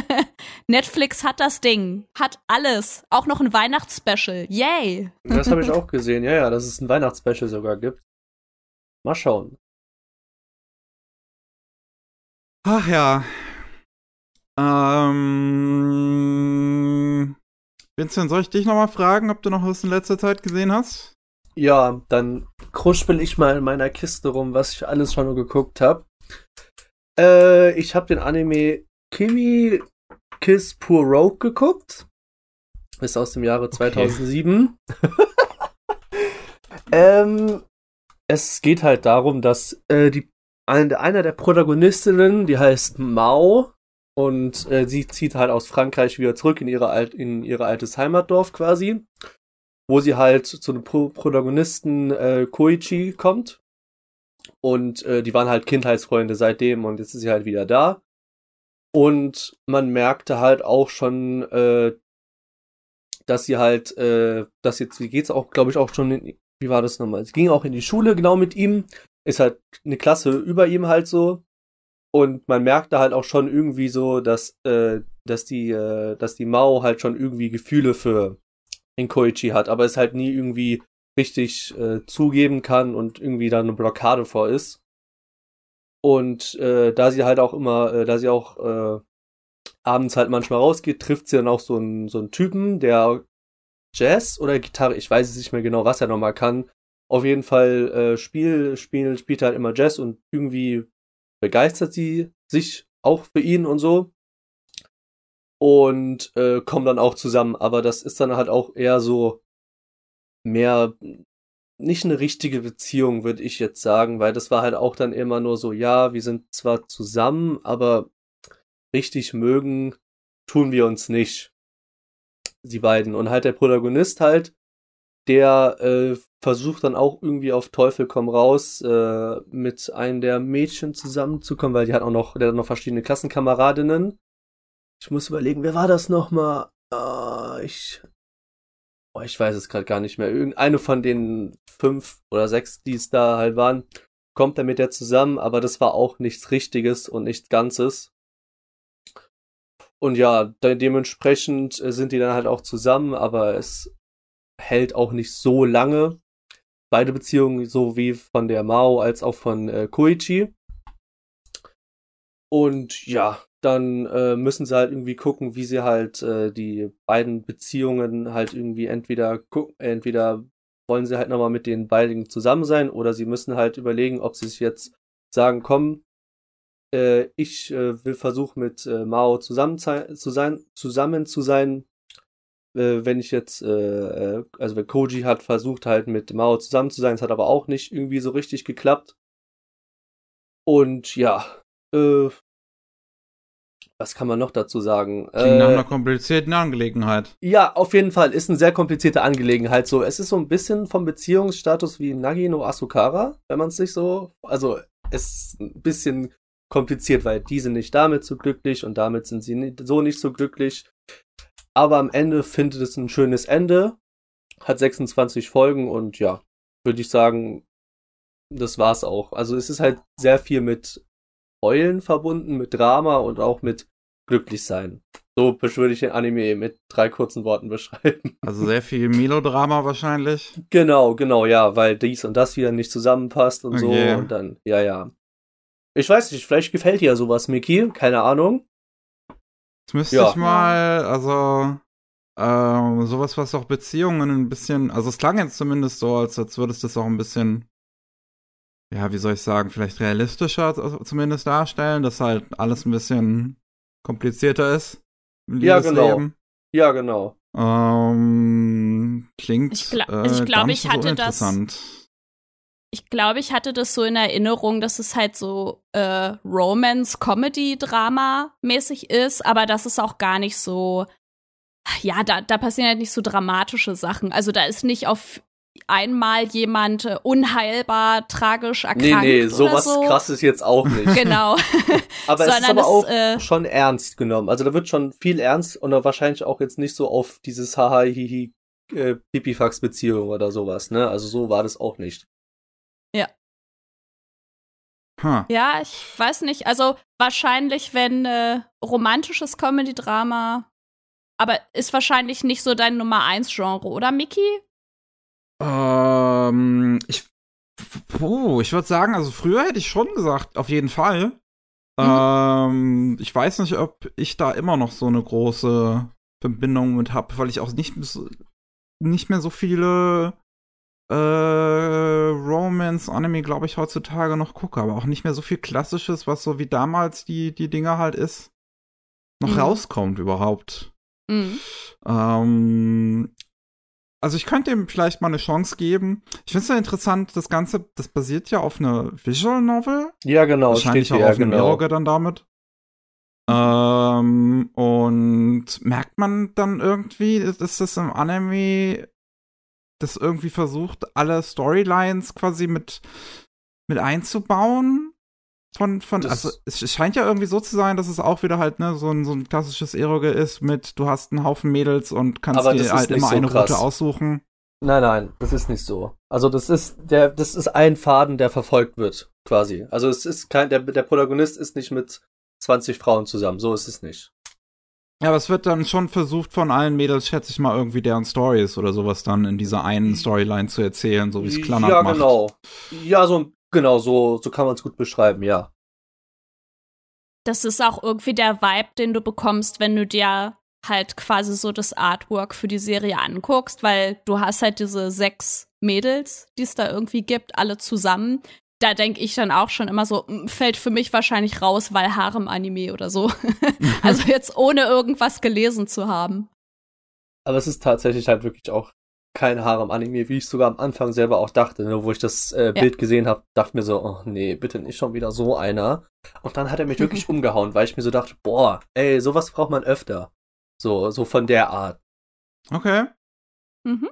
Netflix hat das Ding, hat alles, auch noch ein Weihnachtsspecial. Yay! Das habe ich auch gesehen, ja, ja, dass es ein Weihnachtsspecial sogar gibt. Mal schauen. Ach ja. Ähm. Vincent, soll ich dich nochmal fragen, ob du noch was in letzter Zeit gesehen hast? Ja, dann kruspel ich mal in meiner Kiste rum, was ich alles schon geguckt habe. Äh, ich habe den Anime Kimi Kiss Pur Rogue geguckt. Ist aus dem Jahre 2007. Okay. ähm, es geht halt darum, dass äh, die einer der Protagonistinnen, die heißt Mao, und äh, sie zieht halt aus Frankreich wieder zurück in ihre, alt, in ihre altes Heimatdorf quasi, wo sie halt zu einem Pro Protagonisten äh, Koichi kommt. Und äh, die waren halt Kindheitsfreunde seitdem und jetzt ist sie halt wieder da. Und man merkte halt auch schon, äh, dass sie halt, äh, dass jetzt, wie geht's auch, glaube ich, auch schon, in, wie war das nochmal? Sie ging auch in die Schule genau mit ihm, ist halt eine Klasse über ihm halt so. Und man merkte halt auch schon irgendwie so, dass, äh, dass die, äh, dass die Mao halt schon irgendwie Gefühle für Koichi hat, aber es halt nie irgendwie richtig äh, zugeben kann und irgendwie da eine Blockade vor ist. Und äh, da sie halt auch immer, äh, da sie auch äh, abends halt manchmal rausgeht, trifft sie dann auch so einen, so einen Typen, der Jazz oder Gitarre, ich weiß es nicht mehr genau, was er nochmal kann. Auf jeden Fall äh, Spiel, Spiel, spielt halt immer Jazz und irgendwie begeistert sie sich auch für ihn und so. Und äh, kommen dann auch zusammen, aber das ist dann halt auch eher so mehr nicht eine richtige Beziehung, würde ich jetzt sagen, weil das war halt auch dann immer nur so, ja, wir sind zwar zusammen, aber richtig mögen tun wir uns nicht. Die beiden. Und halt der Protagonist halt, der äh, versucht dann auch irgendwie auf Teufel komm raus äh, mit einem der Mädchen zusammenzukommen, weil die hat auch noch, der hat noch verschiedene Klassenkameradinnen. Ich muss überlegen, wer war das nochmal? Uh, ich oh, ich weiß es gerade gar nicht mehr, irgendeine von den fünf oder sechs, die es da halt waren, kommt er mit der zusammen, aber das war auch nichts Richtiges und nichts Ganzes. Und ja, dementsprechend äh, sind die dann halt auch zusammen, aber es hält auch nicht so lange. Beide Beziehungen, so wie von der Mao als auch von äh, Koichi. Und ja, dann äh, müssen sie halt irgendwie gucken, wie sie halt äh, die beiden Beziehungen halt irgendwie entweder gucken, entweder wollen sie halt nochmal mit den beiden zusammen sein oder sie müssen halt überlegen, ob sie sich jetzt sagen, komm, äh, ich äh, will versuchen mit äh, Mao zusammen zu sein, zusammen zu sein. Äh, wenn ich jetzt, äh, äh, also wenn Koji hat versucht halt mit Mao zusammen zu sein, es hat aber auch nicht irgendwie so richtig geklappt. Und ja, äh, was kann man noch dazu sagen? Klingt äh, nach einer komplizierten Angelegenheit. Ja, auf jeden Fall. Ist eine sehr komplizierte Angelegenheit. So, es ist so ein bisschen vom Beziehungsstatus wie Nagino Asukara, wenn man es sich so. Also, es ist ein bisschen kompliziert, weil die sind nicht damit so glücklich und damit sind sie so nicht so glücklich. Aber am Ende findet es ein schönes Ende. Hat 26 Folgen und ja, würde ich sagen, das war's auch. Also es ist halt sehr viel mit Heulen verbunden, mit Drama und auch mit glücklich sein. So würde ich den Anime mit drei kurzen Worten beschreiben. Also sehr viel Melodrama wahrscheinlich. Genau, genau, ja, weil dies und das wieder nicht zusammenpasst und okay. so und dann, ja, ja. Ich weiß nicht, vielleicht gefällt dir ja sowas, Mickey, keine Ahnung. Jetzt müsste ja. ich mal, also äh, sowas, was auch Beziehungen ein bisschen, also es klang jetzt zumindest so, als, als würdest du es auch ein bisschen ja, wie soll ich sagen, vielleicht realistischer zumindest darstellen, dass halt alles ein bisschen komplizierter ist ja, genau. Ja, genau. Ähm, klingt ich, gl äh, ich glaube, ich hatte so das ich glaube, ich hatte das so in Erinnerung, dass es halt so äh, Romance-Comedy-Drama-mäßig ist, aber dass es auch gar nicht so, ja, da, da passieren halt nicht so dramatische Sachen. Also da ist nicht auf einmal jemand äh, unheilbar tragisch erkrankt. Nee, nee, sowas so. krasses jetzt auch nicht. genau. aber es ist aber auch äh, schon ernst genommen. Also da wird schon viel ernst und wahrscheinlich auch jetzt nicht so auf dieses haha hihi äh, Pipifax Beziehung oder sowas, ne? Also so war das auch nicht. Ja. Huh. Ja, ich weiß nicht. Also wahrscheinlich, wenn äh, romantisches Comedy-Drama, aber ist wahrscheinlich nicht so dein Nummer 1 Genre, oder Mickey? Ähm, ich, puh, ich würde sagen, also früher hätte ich schon gesagt, auf jeden Fall. Mhm. Ähm, ich weiß nicht, ob ich da immer noch so eine große Verbindung mit habe, weil ich auch nicht, nicht mehr so viele äh, Romance-Anime, glaube ich, heutzutage noch gucke, aber auch nicht mehr so viel Klassisches, was so wie damals die, die Dinger halt ist, noch mhm. rauskommt überhaupt. Mhm. Ähm, also ich könnte ihm vielleicht mal eine Chance geben. Ich finde es ja interessant, das Ganze, das basiert ja auf einer Visual Novel. Ja, genau. Wahrscheinlich auch hier, auf einem genau. Eroge dann damit. Ähm, und merkt man dann irgendwie, ist das im Anime, das irgendwie versucht, alle Storylines quasi mit, mit einzubauen? Von, von, das also es scheint ja irgendwie so zu sein, dass es auch wieder halt, ne, so ein, so ein klassisches Eroge ist mit, du hast einen Haufen Mädels und kannst dir halt immer so eine krass. Route aussuchen. Nein, nein, das ist nicht so. Also das ist der, das ist ein Faden, der verfolgt wird, quasi. Also es ist kein, der, der Protagonist ist nicht mit 20 Frauen zusammen, so ist es nicht. Ja, aber es wird dann schon versucht von allen Mädels, schätze ich mal, irgendwie deren Stories oder sowas dann in dieser einen Storyline zu erzählen, so wie es Klannert ja, macht. Ja, genau. Ja, so, genau, so, so kann man es gut beschreiben, ja. Das ist auch irgendwie der Vibe, den du bekommst, wenn du dir halt quasi so das Artwork für die Serie anguckst, weil du hast halt diese sechs Mädels, die es da irgendwie gibt, alle zusammen, da denke ich dann auch schon immer so, fällt für mich wahrscheinlich raus, weil Harem-Anime oder so. also jetzt ohne irgendwas gelesen zu haben. Aber es ist tatsächlich halt wirklich auch kein Harem-Anime, wie ich sogar am Anfang selber auch dachte, ne, wo ich das äh, Bild ja. gesehen habe, dachte mir so, oh nee, bitte nicht schon wieder so einer. Und dann hat er mich wirklich umgehauen, weil ich mir so dachte, boah, ey, sowas braucht man öfter. So, so von der Art. Okay. Mhm.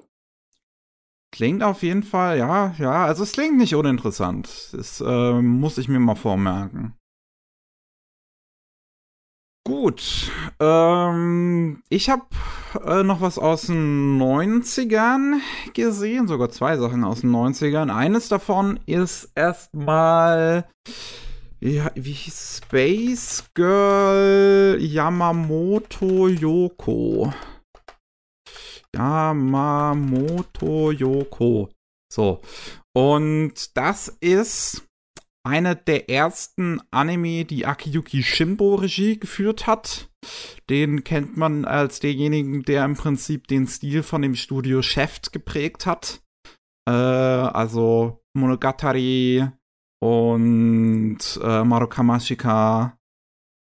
Klingt auf jeden Fall, ja, ja, also es klingt nicht uninteressant. Das äh, muss ich mir mal vormerken. Gut, ähm, ich habe äh, noch was aus den 90ern gesehen, sogar zwei Sachen aus den 90ern. Eines davon ist erstmal, wie, wie hieß Space Girl Yamamoto Yoko. Yamamoto Yoko. So. Und das ist eine der ersten Anime, die Akiyuki Shimbo Regie geführt hat. Den kennt man als denjenigen, der im Prinzip den Stil von dem Studio Chef geprägt hat. Äh, also Monogatari und äh, Marukamashika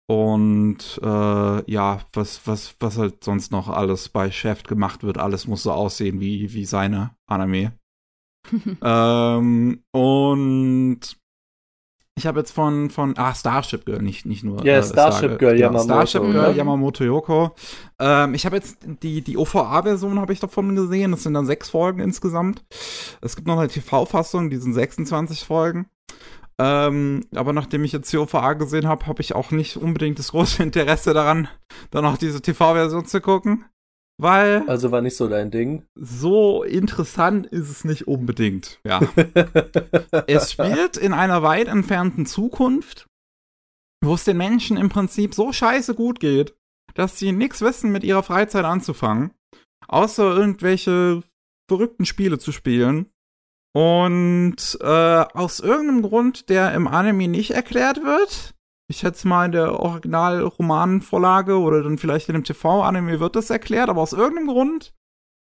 und äh, ja, was, was, was halt sonst noch alles bei Chef gemacht wird, alles muss so aussehen wie, wie seine Anime. ähm, und ich habe jetzt von, von, ah, Starship Girl, nicht, nicht nur. Ja, yeah, äh, Starship Star Girl, Yamamoto. Starship Girl, mhm. Yamamoto Yoko. Ähm, ich habe jetzt die, die OVA-Version habe ich davon gesehen. Das sind dann sechs Folgen insgesamt. Es gibt noch eine TV-Fassung, die sind 26 Folgen. Ähm, aber nachdem ich jetzt die OVA gesehen habe, habe ich auch nicht unbedingt das große Interesse daran, dann auch diese TV-Version zu gucken. Weil. Also war nicht so dein Ding. So interessant ist es nicht unbedingt, ja. es spielt in einer weit entfernten Zukunft, wo es den Menschen im Prinzip so scheiße gut geht, dass sie nichts wissen, mit ihrer Freizeit anzufangen, außer irgendwelche verrückten Spiele zu spielen und äh, aus irgendeinem Grund, der im Anime nicht erklärt wird, ich schätze mal in der Original-Romanvorlage oder dann vielleicht in dem TV-Anime wird das erklärt, aber aus irgendeinem Grund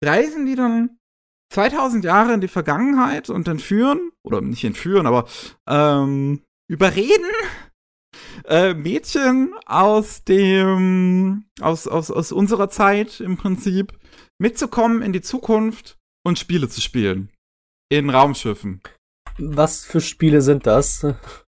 reisen die dann 2000 Jahre in die Vergangenheit und entführen, oder nicht entführen, aber ähm, überreden äh, Mädchen aus dem, aus, aus, aus unserer Zeit im Prinzip mitzukommen in die Zukunft und Spiele zu spielen in Raumschiffen. Was für Spiele sind das?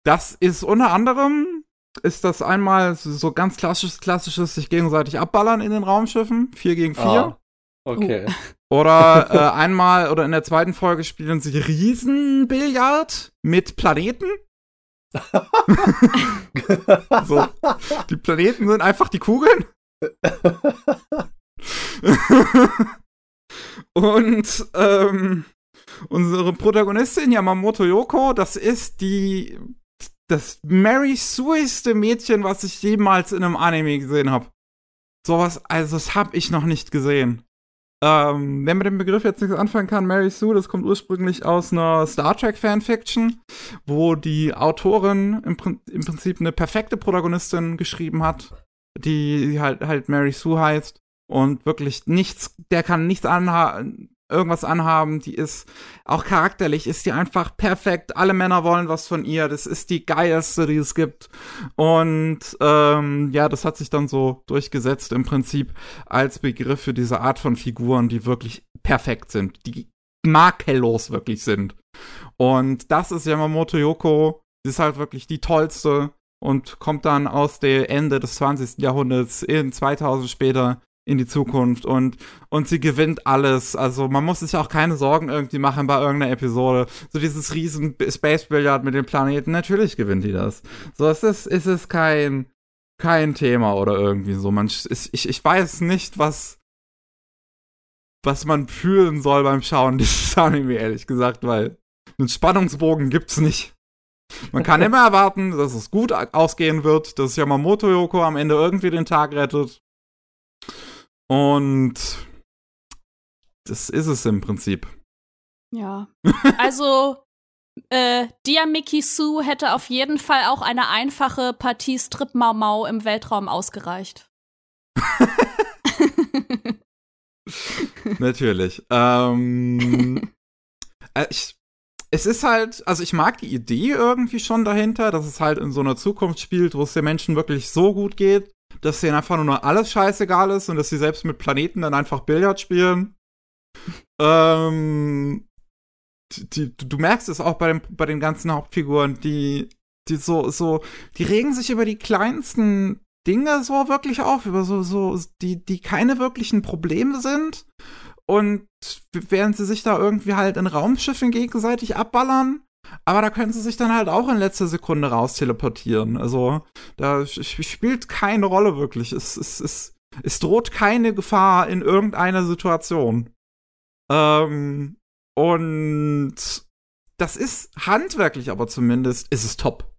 Das ist unter anderem, ist das einmal so ganz klassisches, klassisches sich gegenseitig abballern in den Raumschiffen, 4 gegen 4. Ah, okay. Oder äh, einmal, oder in der zweiten Folge spielen sie Riesenbillard mit Planeten. so. Die Planeten sind einfach die Kugeln. Und ähm, Unsere Protagonistin Yamamoto Yoko, das ist die das Mary Sueiste Mädchen, was ich jemals in einem Anime gesehen habe. Sowas, also das habe ich noch nicht gesehen. Ähm, wer mit dem Begriff jetzt nichts anfangen kann, Mary Sue, das kommt ursprünglich aus einer Star Trek Fanfiction, wo die Autorin im, im Prinzip eine perfekte Protagonistin geschrieben hat, die halt halt Mary Sue heißt und wirklich nichts, der kann nichts anhaben irgendwas anhaben, die ist auch charakterlich, ist die einfach perfekt. Alle Männer wollen was von ihr. Das ist die geilste, die es gibt. Und ähm, ja, das hat sich dann so durchgesetzt im Prinzip als Begriff für diese Art von Figuren, die wirklich perfekt sind, die makellos wirklich sind. Und das ist Yamamoto Yoko. Sie ist halt wirklich die tollste und kommt dann aus der Ende des 20. Jahrhunderts in 2000 später in die Zukunft und, und sie gewinnt alles. Also man muss sich auch keine Sorgen irgendwie machen bei irgendeiner Episode. So dieses riesen Space Billard mit den Planeten, natürlich gewinnt die das. So es ist, es ist kein, kein Thema oder irgendwie so. Man, ich, ich weiß nicht, was, was man fühlen soll beim Schauen dieses Anime, ehrlich gesagt, weil einen Spannungsbogen gibt's nicht. Man kann immer erwarten, dass es gut ausgehen wird, dass Yamamoto Yoko am Ende irgendwie den Tag rettet. Und das ist es im Prinzip. Ja. Also, äh, Diamiki Su hätte auf jeden Fall auch eine einfache Partie Strip Mau Mau im Weltraum ausgereicht. Natürlich. Ähm, äh, ich, es ist halt, also ich mag die Idee irgendwie schon dahinter, dass es halt in so einer Zukunft spielt, wo es den Menschen wirklich so gut geht, dass denen einfach nur alles scheißegal ist und dass sie selbst mit Planeten dann einfach Billard spielen. ähm, die, du merkst es auch bei, dem, bei den ganzen Hauptfiguren, die, die so, so, die regen sich über die kleinsten Dinge so wirklich auf, über so, so, die, die keine wirklichen Probleme sind. Und während sie sich da irgendwie halt in Raumschiffen gegenseitig abballern, aber da können sie sich dann halt auch in letzter Sekunde raus teleportieren. Also, da spielt keine Rolle wirklich. Es, es, es, es droht keine Gefahr in irgendeiner Situation. Ähm, und das ist handwerklich aber zumindest, ist es top.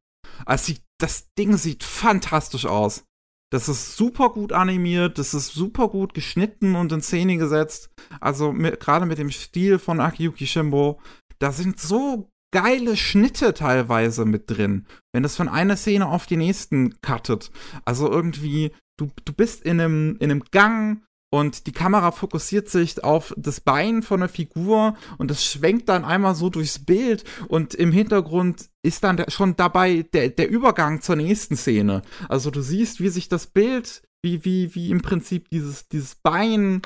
Also, das Ding sieht fantastisch aus. Das ist super gut animiert, das ist super gut geschnitten und in Szene gesetzt. Also gerade mit dem Stil von Akiyuki Shimbo, da sind so geile Schnitte teilweise mit drin, wenn das von einer Szene auf die nächsten cuttet. Also irgendwie, du, du bist in einem, in einem Gang und die Kamera fokussiert sich auf das Bein von der Figur und das schwenkt dann einmal so durchs Bild und im Hintergrund ist dann schon dabei der, der Übergang zur nächsten Szene. Also du siehst, wie sich das Bild, wie, wie, wie im Prinzip dieses, dieses Bein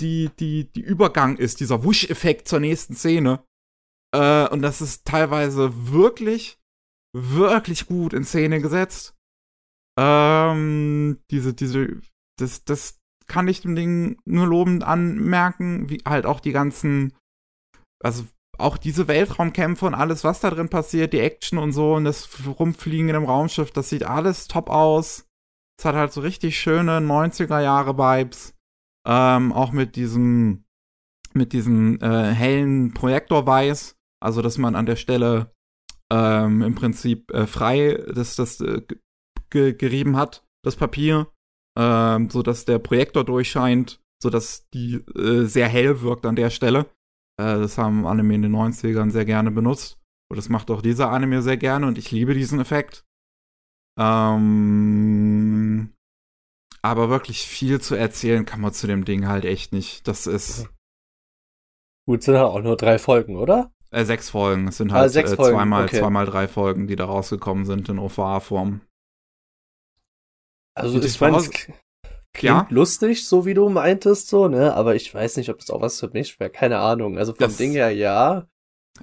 die, die, die Übergang ist, dieser Wusch-Effekt zur nächsten Szene. Äh, und das ist teilweise wirklich, wirklich gut in Szene gesetzt. Ähm, diese, diese, das, das, kann ich dem Ding nur lobend anmerken, wie halt auch die ganzen, also auch diese Weltraumkämpfe und alles, was da drin passiert, die Action und so und das Rumfliegen in einem Raumschiff, das sieht alles top aus. Es hat halt so richtig schöne 90er Jahre Vibes. Ähm, auch mit diesem, mit diesem äh, hellen Projektorweiß. Also, dass man an der Stelle ähm, im Prinzip äh, frei das, das äh, gerieben hat, das Papier ähm, so dass der Projektor durchscheint, so dass die äh, sehr hell wirkt an der Stelle. Äh, das haben Anime in den 90ern sehr gerne benutzt. Und das macht auch dieser Anime sehr gerne und ich liebe diesen Effekt. Ähm, aber wirklich viel zu erzählen kann man zu dem Ding halt echt nicht. Das ist. Gut, sind ja auch nur drei Folgen, oder? Äh, sechs Folgen. Es sind ah, halt ah, äh, zweimal, okay. zweimal drei Folgen, die da rausgekommen sind in OVA-Form. Also ich meine, es klingt ja? lustig, so wie du meintest, so, ne? Aber ich weiß nicht, ob das auch was für mich wäre. Keine Ahnung. Also vom das, Ding her, ja.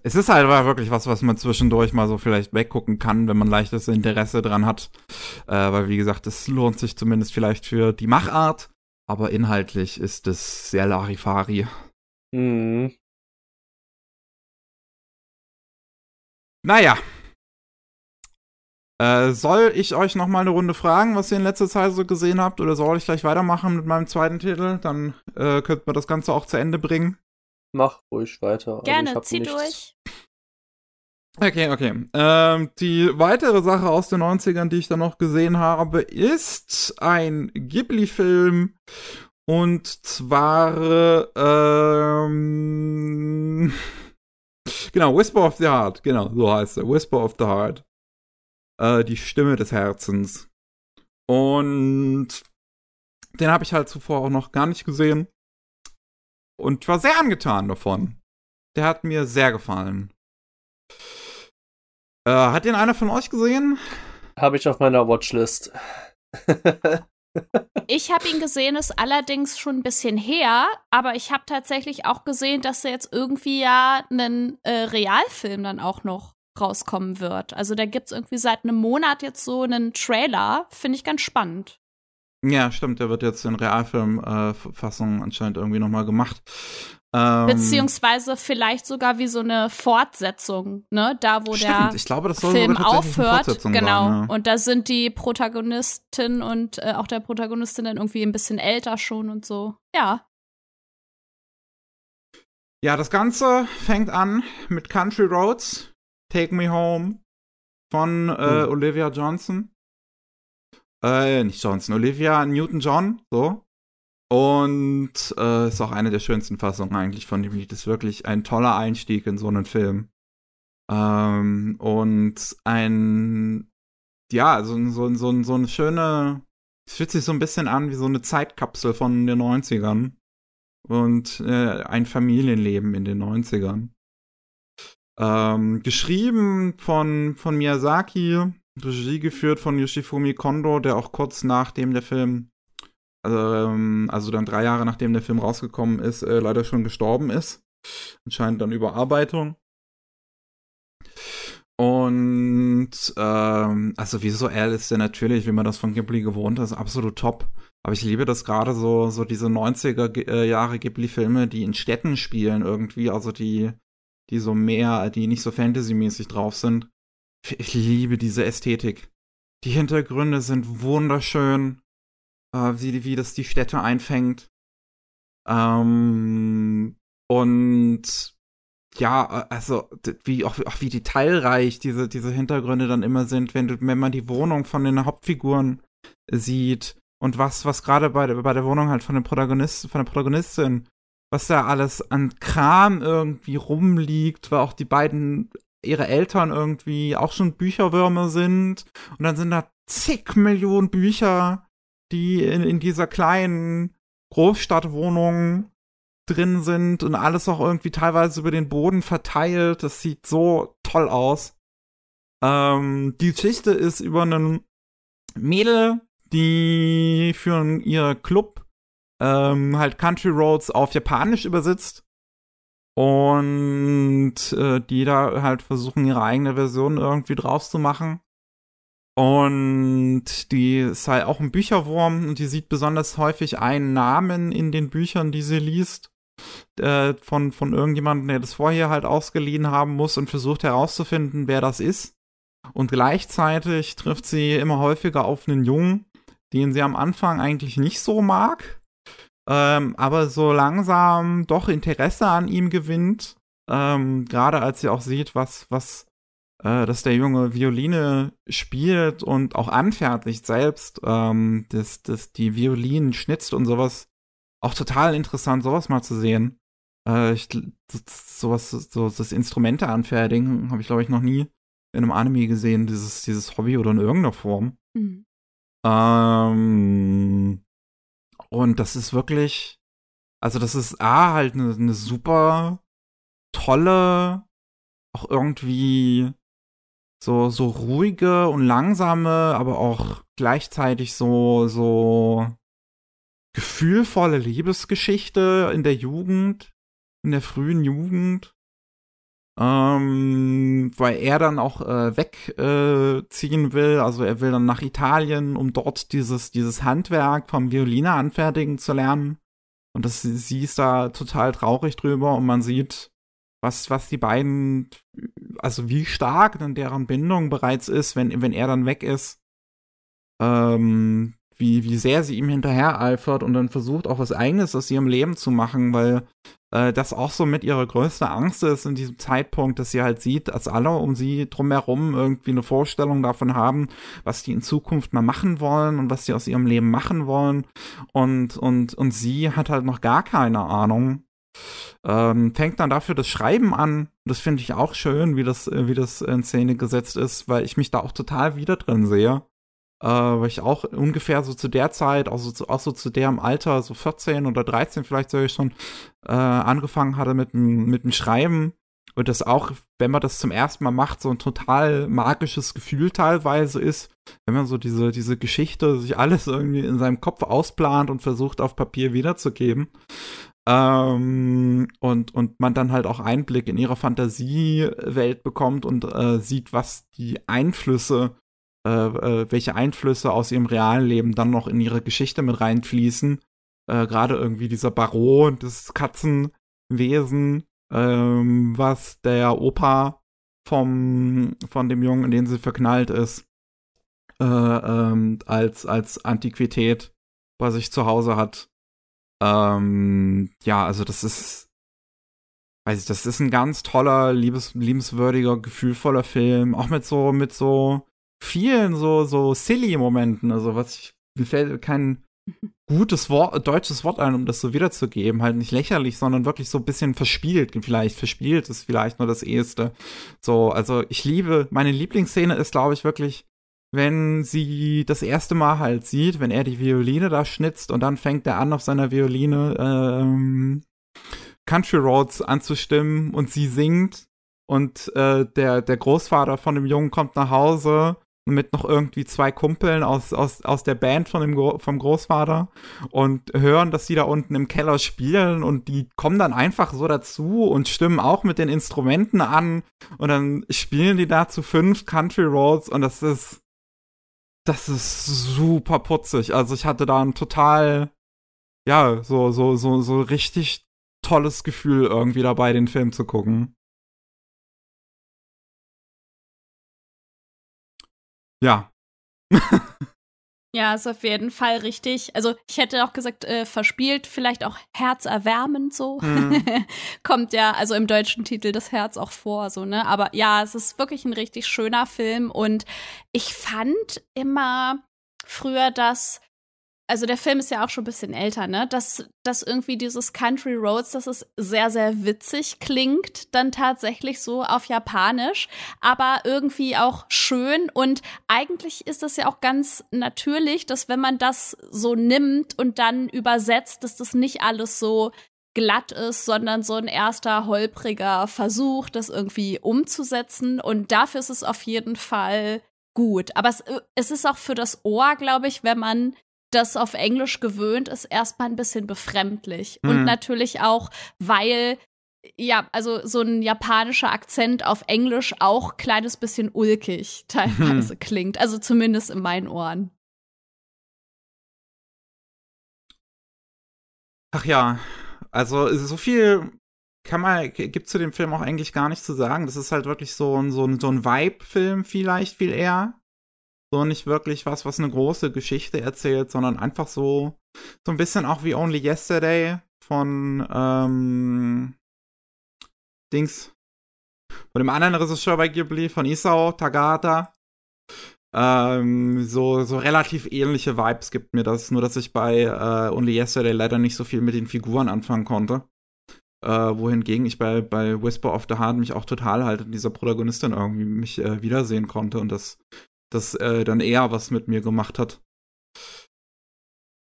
Es ist halt wirklich was, was man zwischendurch mal so vielleicht weggucken kann, wenn man leichtes Interesse dran hat. Äh, weil, wie gesagt, es lohnt sich zumindest vielleicht für die Machart. Aber inhaltlich ist es sehr Larifari. Mhm. Naja, äh, soll ich euch noch mal eine Runde fragen, was ihr in letzter Zeit so gesehen habt, oder soll ich gleich weitermachen mit meinem zweiten Titel? Dann äh, könnten wir das Ganze auch zu Ende bringen. Mach ruhig weiter. Also Gerne, also zieh durch. Okay, okay. Ähm, die weitere Sache aus den 90ern, die ich dann noch gesehen habe, ist ein Ghibli-Film. Und zwar, ähm, genau, Whisper of the Heart. Genau, so heißt er. Whisper of the Heart äh, die Stimme des Herzens. Und den habe ich halt zuvor auch noch gar nicht gesehen. Und war sehr angetan davon. Der hat mir sehr gefallen. Äh, hat den einer von euch gesehen? Habe ich auf meiner Watchlist. ich habe ihn gesehen, ist allerdings schon ein bisschen her, aber ich habe tatsächlich auch gesehen, dass er jetzt irgendwie ja einen äh, Realfilm dann auch noch rauskommen wird. Also da gibt es irgendwie seit einem Monat jetzt so einen Trailer. Finde ich ganz spannend. Ja, stimmt, der wird jetzt in Realfilmfassung äh, anscheinend irgendwie nochmal gemacht. Ähm, Beziehungsweise vielleicht sogar wie so eine Fortsetzung, ne? Da, wo stimmt, der glaube, Film aufhört. Genau. Sein, ja. Und da sind die Protagonistin und äh, auch der Protagonistin dann irgendwie ein bisschen älter schon und so. Ja. Ja, das Ganze fängt an mit Country Roads, Take Me Home von äh, oh. Olivia Johnson. Äh, nicht Johnson, Olivia Newton-John, so. Und äh, ist auch eine der schönsten Fassungen eigentlich von dem Lied. Ist wirklich ein toller Einstieg in so einen Film. Ähm, und ein, ja, so, so, so, so eine schöne, es fühlt sich so ein bisschen an wie so eine Zeitkapsel von den 90ern. Und äh, ein Familienleben in den 90ern. Ähm, geschrieben von, von Miyazaki, Regie geführt von Yoshifumi Kondo, der auch kurz nachdem der Film, ähm, also dann drei Jahre nachdem der Film rausgekommen ist, äh, leider schon gestorben ist. Anscheinend dann Überarbeitung. Und ähm, also visuell ist der natürlich, wie man das von Ghibli gewohnt ist, absolut top. Aber ich liebe das gerade so, so diese 90er äh, Jahre Ghibli-Filme, die in Städten spielen irgendwie, also die, die so mehr, die nicht so Fantasy-mäßig drauf sind. Ich liebe diese Ästhetik. Die Hintergründe sind wunderschön, äh, wie, wie das die Städte einfängt. Ähm, und ja, also wie auch, auch wie detailreich diese, diese Hintergründe dann immer sind, wenn du, wenn man die Wohnung von den Hauptfiguren sieht und was, was gerade bei, bei der Wohnung halt von dem Protagonist, von der Protagonistin, was da alles an Kram irgendwie rumliegt, weil auch die beiden ihre Eltern irgendwie auch schon Bücherwürmer sind. Und dann sind da zig Millionen Bücher, die in, in dieser kleinen Großstadtwohnung drin sind und alles auch irgendwie teilweise über den Boden verteilt. Das sieht so toll aus. Ähm, die Geschichte ist über einen Mädel, die für ihr Club ähm, halt Country Roads auf Japanisch übersetzt und äh, die da halt versuchen, ihre eigene Version irgendwie draus zu machen. Und die ist halt auch ein Bücherwurm und die sieht besonders häufig einen Namen in den Büchern, die sie liest, äh, von, von irgendjemandem, der das vorher halt ausgeliehen haben muss und versucht herauszufinden, wer das ist. Und gleichzeitig trifft sie immer häufiger auf einen Jungen, den sie am Anfang eigentlich nicht so mag ähm, aber so langsam doch Interesse an ihm gewinnt. Ähm, Gerade als sie auch sieht, was, was, äh, dass der Junge Violine spielt und auch anfertigt selbst, ähm, dass, dass die Violinen schnitzt und sowas. Auch total interessant, sowas mal zu sehen. Äh, ich, sowas, so das Instrumente anfertigen, habe ich, glaube ich, noch nie in einem Anime gesehen, dieses, dieses Hobby oder in irgendeiner Form. Mhm. Ähm, und das ist wirklich, also das ist A, halt eine, eine super tolle, auch irgendwie so, so ruhige und langsame, aber auch gleichzeitig so, so gefühlvolle Liebesgeschichte in der Jugend, in der frühen Jugend ähm, weil er dann auch äh, wegziehen äh, will. Also er will dann nach Italien, um dort dieses, dieses Handwerk vom Violine anfertigen zu lernen. Und das, sie ist da total traurig drüber und man sieht, was, was die beiden, also wie stark dann deren Bindung bereits ist, wenn, wenn er dann weg ist. Ähm, wie, wie sehr sie ihm hinterher eifert und dann versucht auch was Eigenes aus ihrem Leben zu machen, weil äh, das auch so mit ihrer größte Angst ist in diesem Zeitpunkt, dass sie halt sieht, dass alle um sie drumherum irgendwie eine Vorstellung davon haben, was die in Zukunft mal machen wollen und was sie aus ihrem Leben machen wollen. Und, und, und sie hat halt noch gar keine Ahnung. Ähm, fängt dann dafür das Schreiben an. Das finde ich auch schön, wie das, wie das in Szene gesetzt ist, weil ich mich da auch total wieder drin sehe äh, weil ich auch ungefähr so zu der Zeit, auch so, auch so zu der im Alter, so 14 oder 13 vielleicht ich schon, äh, angefangen hatte mit dem, mit dem Schreiben. Und das auch, wenn man das zum ersten Mal macht, so ein total magisches Gefühl teilweise ist, wenn man so diese, diese Geschichte sich alles irgendwie in seinem Kopf ausplant und versucht auf Papier wiederzugeben. Ähm, und, und man dann halt auch Einblick in ihre Fantasiewelt bekommt und äh, sieht, was die Einflüsse äh, äh, welche Einflüsse aus ihrem realen Leben dann noch in ihre Geschichte mit reinfließen. Äh, Gerade irgendwie dieser Baron, das Katzenwesen, ähm, was der Opa vom, von dem Jungen, in den sie verknallt ist, äh, ähm, als, als Antiquität bei sich zu Hause hat. Ähm, ja, also das ist, weiß ich, das ist ein ganz toller, liebes, liebenswürdiger, gefühlvoller Film, auch mit so, mit so vielen so, so silly Momenten, also was ich, mir fällt kein gutes Wort, deutsches Wort ein, um das so wiederzugeben, halt nicht lächerlich, sondern wirklich so ein bisschen verspielt, vielleicht, verspielt ist vielleicht nur das eheste. So, also ich liebe, meine Lieblingsszene ist, glaube ich, wirklich, wenn sie das erste Mal halt sieht, wenn er die Violine da schnitzt und dann fängt er an, auf seiner Violine ähm, Country Roads anzustimmen und sie singt und äh, der, der Großvater von dem Jungen kommt nach Hause mit noch irgendwie zwei Kumpeln aus, aus, aus der Band von dem, vom Großvater und hören, dass die da unten im Keller spielen und die kommen dann einfach so dazu und stimmen auch mit den Instrumenten an und dann spielen die da zu fünf Country Roads und das ist das ist super putzig. Also ich hatte da ein total, ja, so, so, so, so richtig tolles Gefühl irgendwie dabei, den Film zu gucken. Ja. Ja, ist auf jeden Fall richtig. Also ich hätte auch gesagt, äh, verspielt, vielleicht auch herzerwärmend so. Mhm. Kommt ja, also im deutschen Titel das Herz auch vor, so, ne? Aber ja, es ist wirklich ein richtig schöner Film und ich fand immer früher, dass also der Film ist ja auch schon ein bisschen älter, ne? Dass, dass irgendwie dieses Country Roads, dass es sehr, sehr witzig klingt, dann tatsächlich so auf Japanisch, aber irgendwie auch schön. Und eigentlich ist das ja auch ganz natürlich, dass wenn man das so nimmt und dann übersetzt, dass das nicht alles so glatt ist, sondern so ein erster holpriger Versuch, das irgendwie umzusetzen. Und dafür ist es auf jeden Fall gut. Aber es, es ist auch für das Ohr, glaube ich, wenn man das auf Englisch gewöhnt ist, erstmal ein bisschen befremdlich. Mhm. Und natürlich auch, weil ja, also so ein japanischer Akzent auf Englisch auch kleines bisschen ulkig teilweise mhm. klingt. Also zumindest in meinen Ohren. Ach ja, also so viel kann man, gibt zu dem Film auch eigentlich gar nicht zu sagen. Das ist halt wirklich so ein, so ein, so ein Vibe-Film vielleicht viel eher so nicht wirklich was, was eine große Geschichte erzählt, sondern einfach so, so ein bisschen auch wie Only Yesterday von ähm, Dings, von dem anderen Regisseur bei Ghibli, von Isao Tagata. Ähm, so, so relativ ähnliche Vibes gibt mir das, nur dass ich bei äh, Only Yesterday leider nicht so viel mit den Figuren anfangen konnte. Äh, wohingegen ich bei, bei Whisper of the Heart mich auch total halt in dieser Protagonistin irgendwie mich äh, wiedersehen konnte und das das äh, dann eher was mit mir gemacht hat.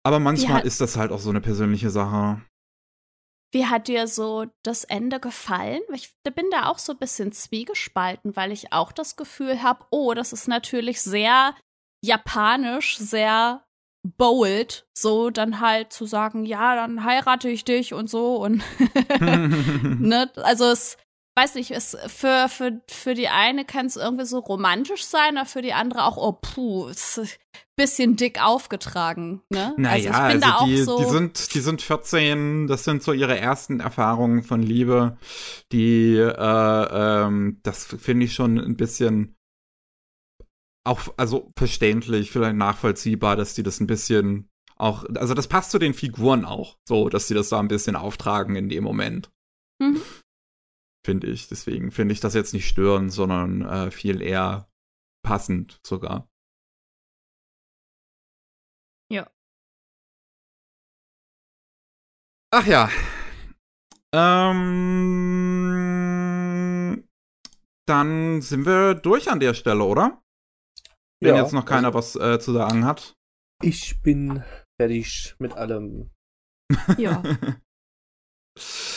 Aber manchmal hat, ist das halt auch so eine persönliche Sache. Wie hat dir so das Ende gefallen? Ich bin da auch so ein bisschen zwiegespalten, weil ich auch das Gefühl habe, oh, das ist natürlich sehr japanisch, sehr bold, so dann halt zu sagen, ja, dann heirate ich dich und so und ne, also es weiß nicht, es für, für, für die eine kann es irgendwie so romantisch sein, aber für die andere auch, oh puh, ist ein bisschen dick aufgetragen. Ne? Naja, also, also die, so die, sind, die sind 14, das sind so ihre ersten Erfahrungen von Liebe. Die, äh, ähm, das finde ich schon ein bisschen auch, also verständlich, vielleicht nachvollziehbar, dass die das ein bisschen auch, also das passt zu den Figuren auch, so, dass sie das da ein bisschen auftragen in dem Moment. Mhm finde ich. Deswegen finde ich das jetzt nicht störend, sondern äh, viel eher passend sogar. Ja. Ach ja. Ähm, dann sind wir durch an der Stelle, oder? Wenn ja, jetzt noch keiner also, was äh, zu sagen hat. Ich bin fertig mit allem. Ja.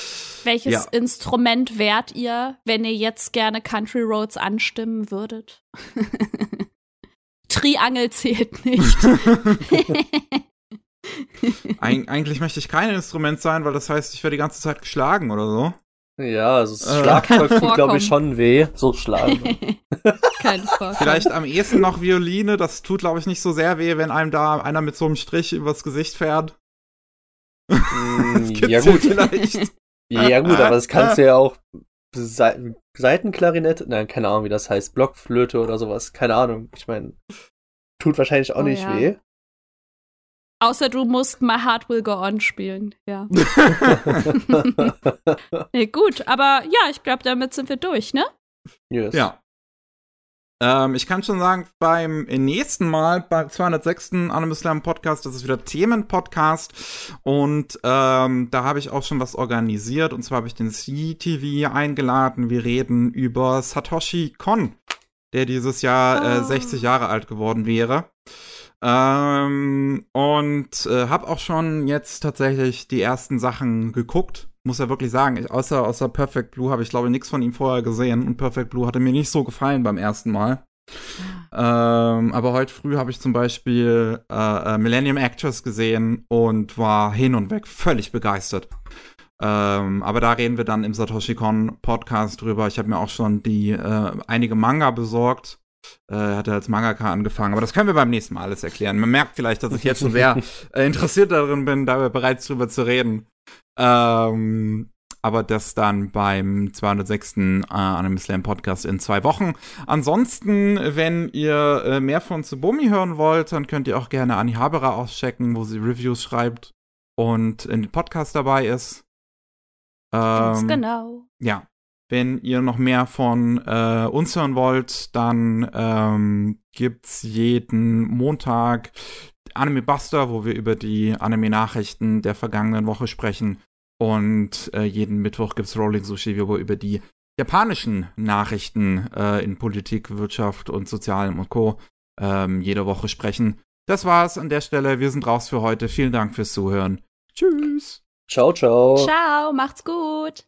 Welches ja. Instrument wärt ihr, wenn ihr jetzt gerne Country Roads anstimmen würdet? Triangel zählt nicht. Eig eigentlich möchte ich kein Instrument sein, weil das heißt, ich werde die ganze Zeit geschlagen oder so. Ja, also das äh, Schlagzeug tut, glaube ich, schon weh. So schlagen. Kein Vielleicht am ehesten noch Violine. Das tut, glaube ich, nicht so sehr weh, wenn einem da einer mit so einem Strich übers Gesicht fährt. Mm, ja, gut. Vielleicht. Ja, gut, aber das kannst du ja auch Se Seitenklarinette, nein, keine Ahnung, wie das heißt, Blockflöte oder sowas, keine Ahnung. Ich meine, tut wahrscheinlich auch oh, nicht ja. weh. Außer du musst My Heart Will Go On spielen, ja. nee, gut, aber ja, ich glaube, damit sind wir durch, ne? Yes. Ja. Ähm, ich kann schon sagen, beim nächsten Mal, beim 206. Anime Slam Podcast, das ist wieder Themenpodcast. Und ähm, da habe ich auch schon was organisiert. Und zwar habe ich den CTV eingeladen. Wir reden über Satoshi Kon, der dieses Jahr äh, 60 Jahre alt geworden wäre. Ähm, und äh, habe auch schon jetzt tatsächlich die ersten Sachen geguckt. Muss ja wirklich sagen, ich, außer, außer Perfect Blue habe ich glaube nichts von ihm vorher gesehen und Perfect Blue hatte mir nicht so gefallen beim ersten Mal. Ähm, aber heute früh habe ich zum Beispiel äh, äh, Millennium Actress gesehen und war hin und weg völlig begeistert. Ähm, aber da reden wir dann im Satoshi Kon Podcast drüber. Ich habe mir auch schon die äh, einige Manga besorgt äh, hat er als Mangaka angefangen. Aber das können wir beim nächsten Mal alles erklären. Man merkt vielleicht, dass ich jetzt schon sehr äh, interessiert darin bin, da bereits drüber zu reden. Ähm, aber das dann beim 206. Äh, Anime Slam Podcast in zwei Wochen. Ansonsten, wenn ihr äh, mehr von Tsubomi hören wollt, dann könnt ihr auch gerne Anni Haberer auschecken, wo sie Reviews schreibt und in den Podcast dabei ist. Ähm, Ganz genau. Ja, wenn ihr noch mehr von äh, uns hören wollt, dann ähm, gibt's jeden Montag Anime Buster, wo wir über die Anime-Nachrichten der vergangenen Woche sprechen. Und äh, jeden Mittwoch gibt's Rolling Sushi, wo wir über die japanischen Nachrichten äh, in Politik, Wirtschaft und Sozialem und Co. Ähm, jede Woche sprechen. Das war's an der Stelle. Wir sind raus für heute. Vielen Dank fürs Zuhören. Tschüss. Ciao, ciao. Ciao, macht's gut.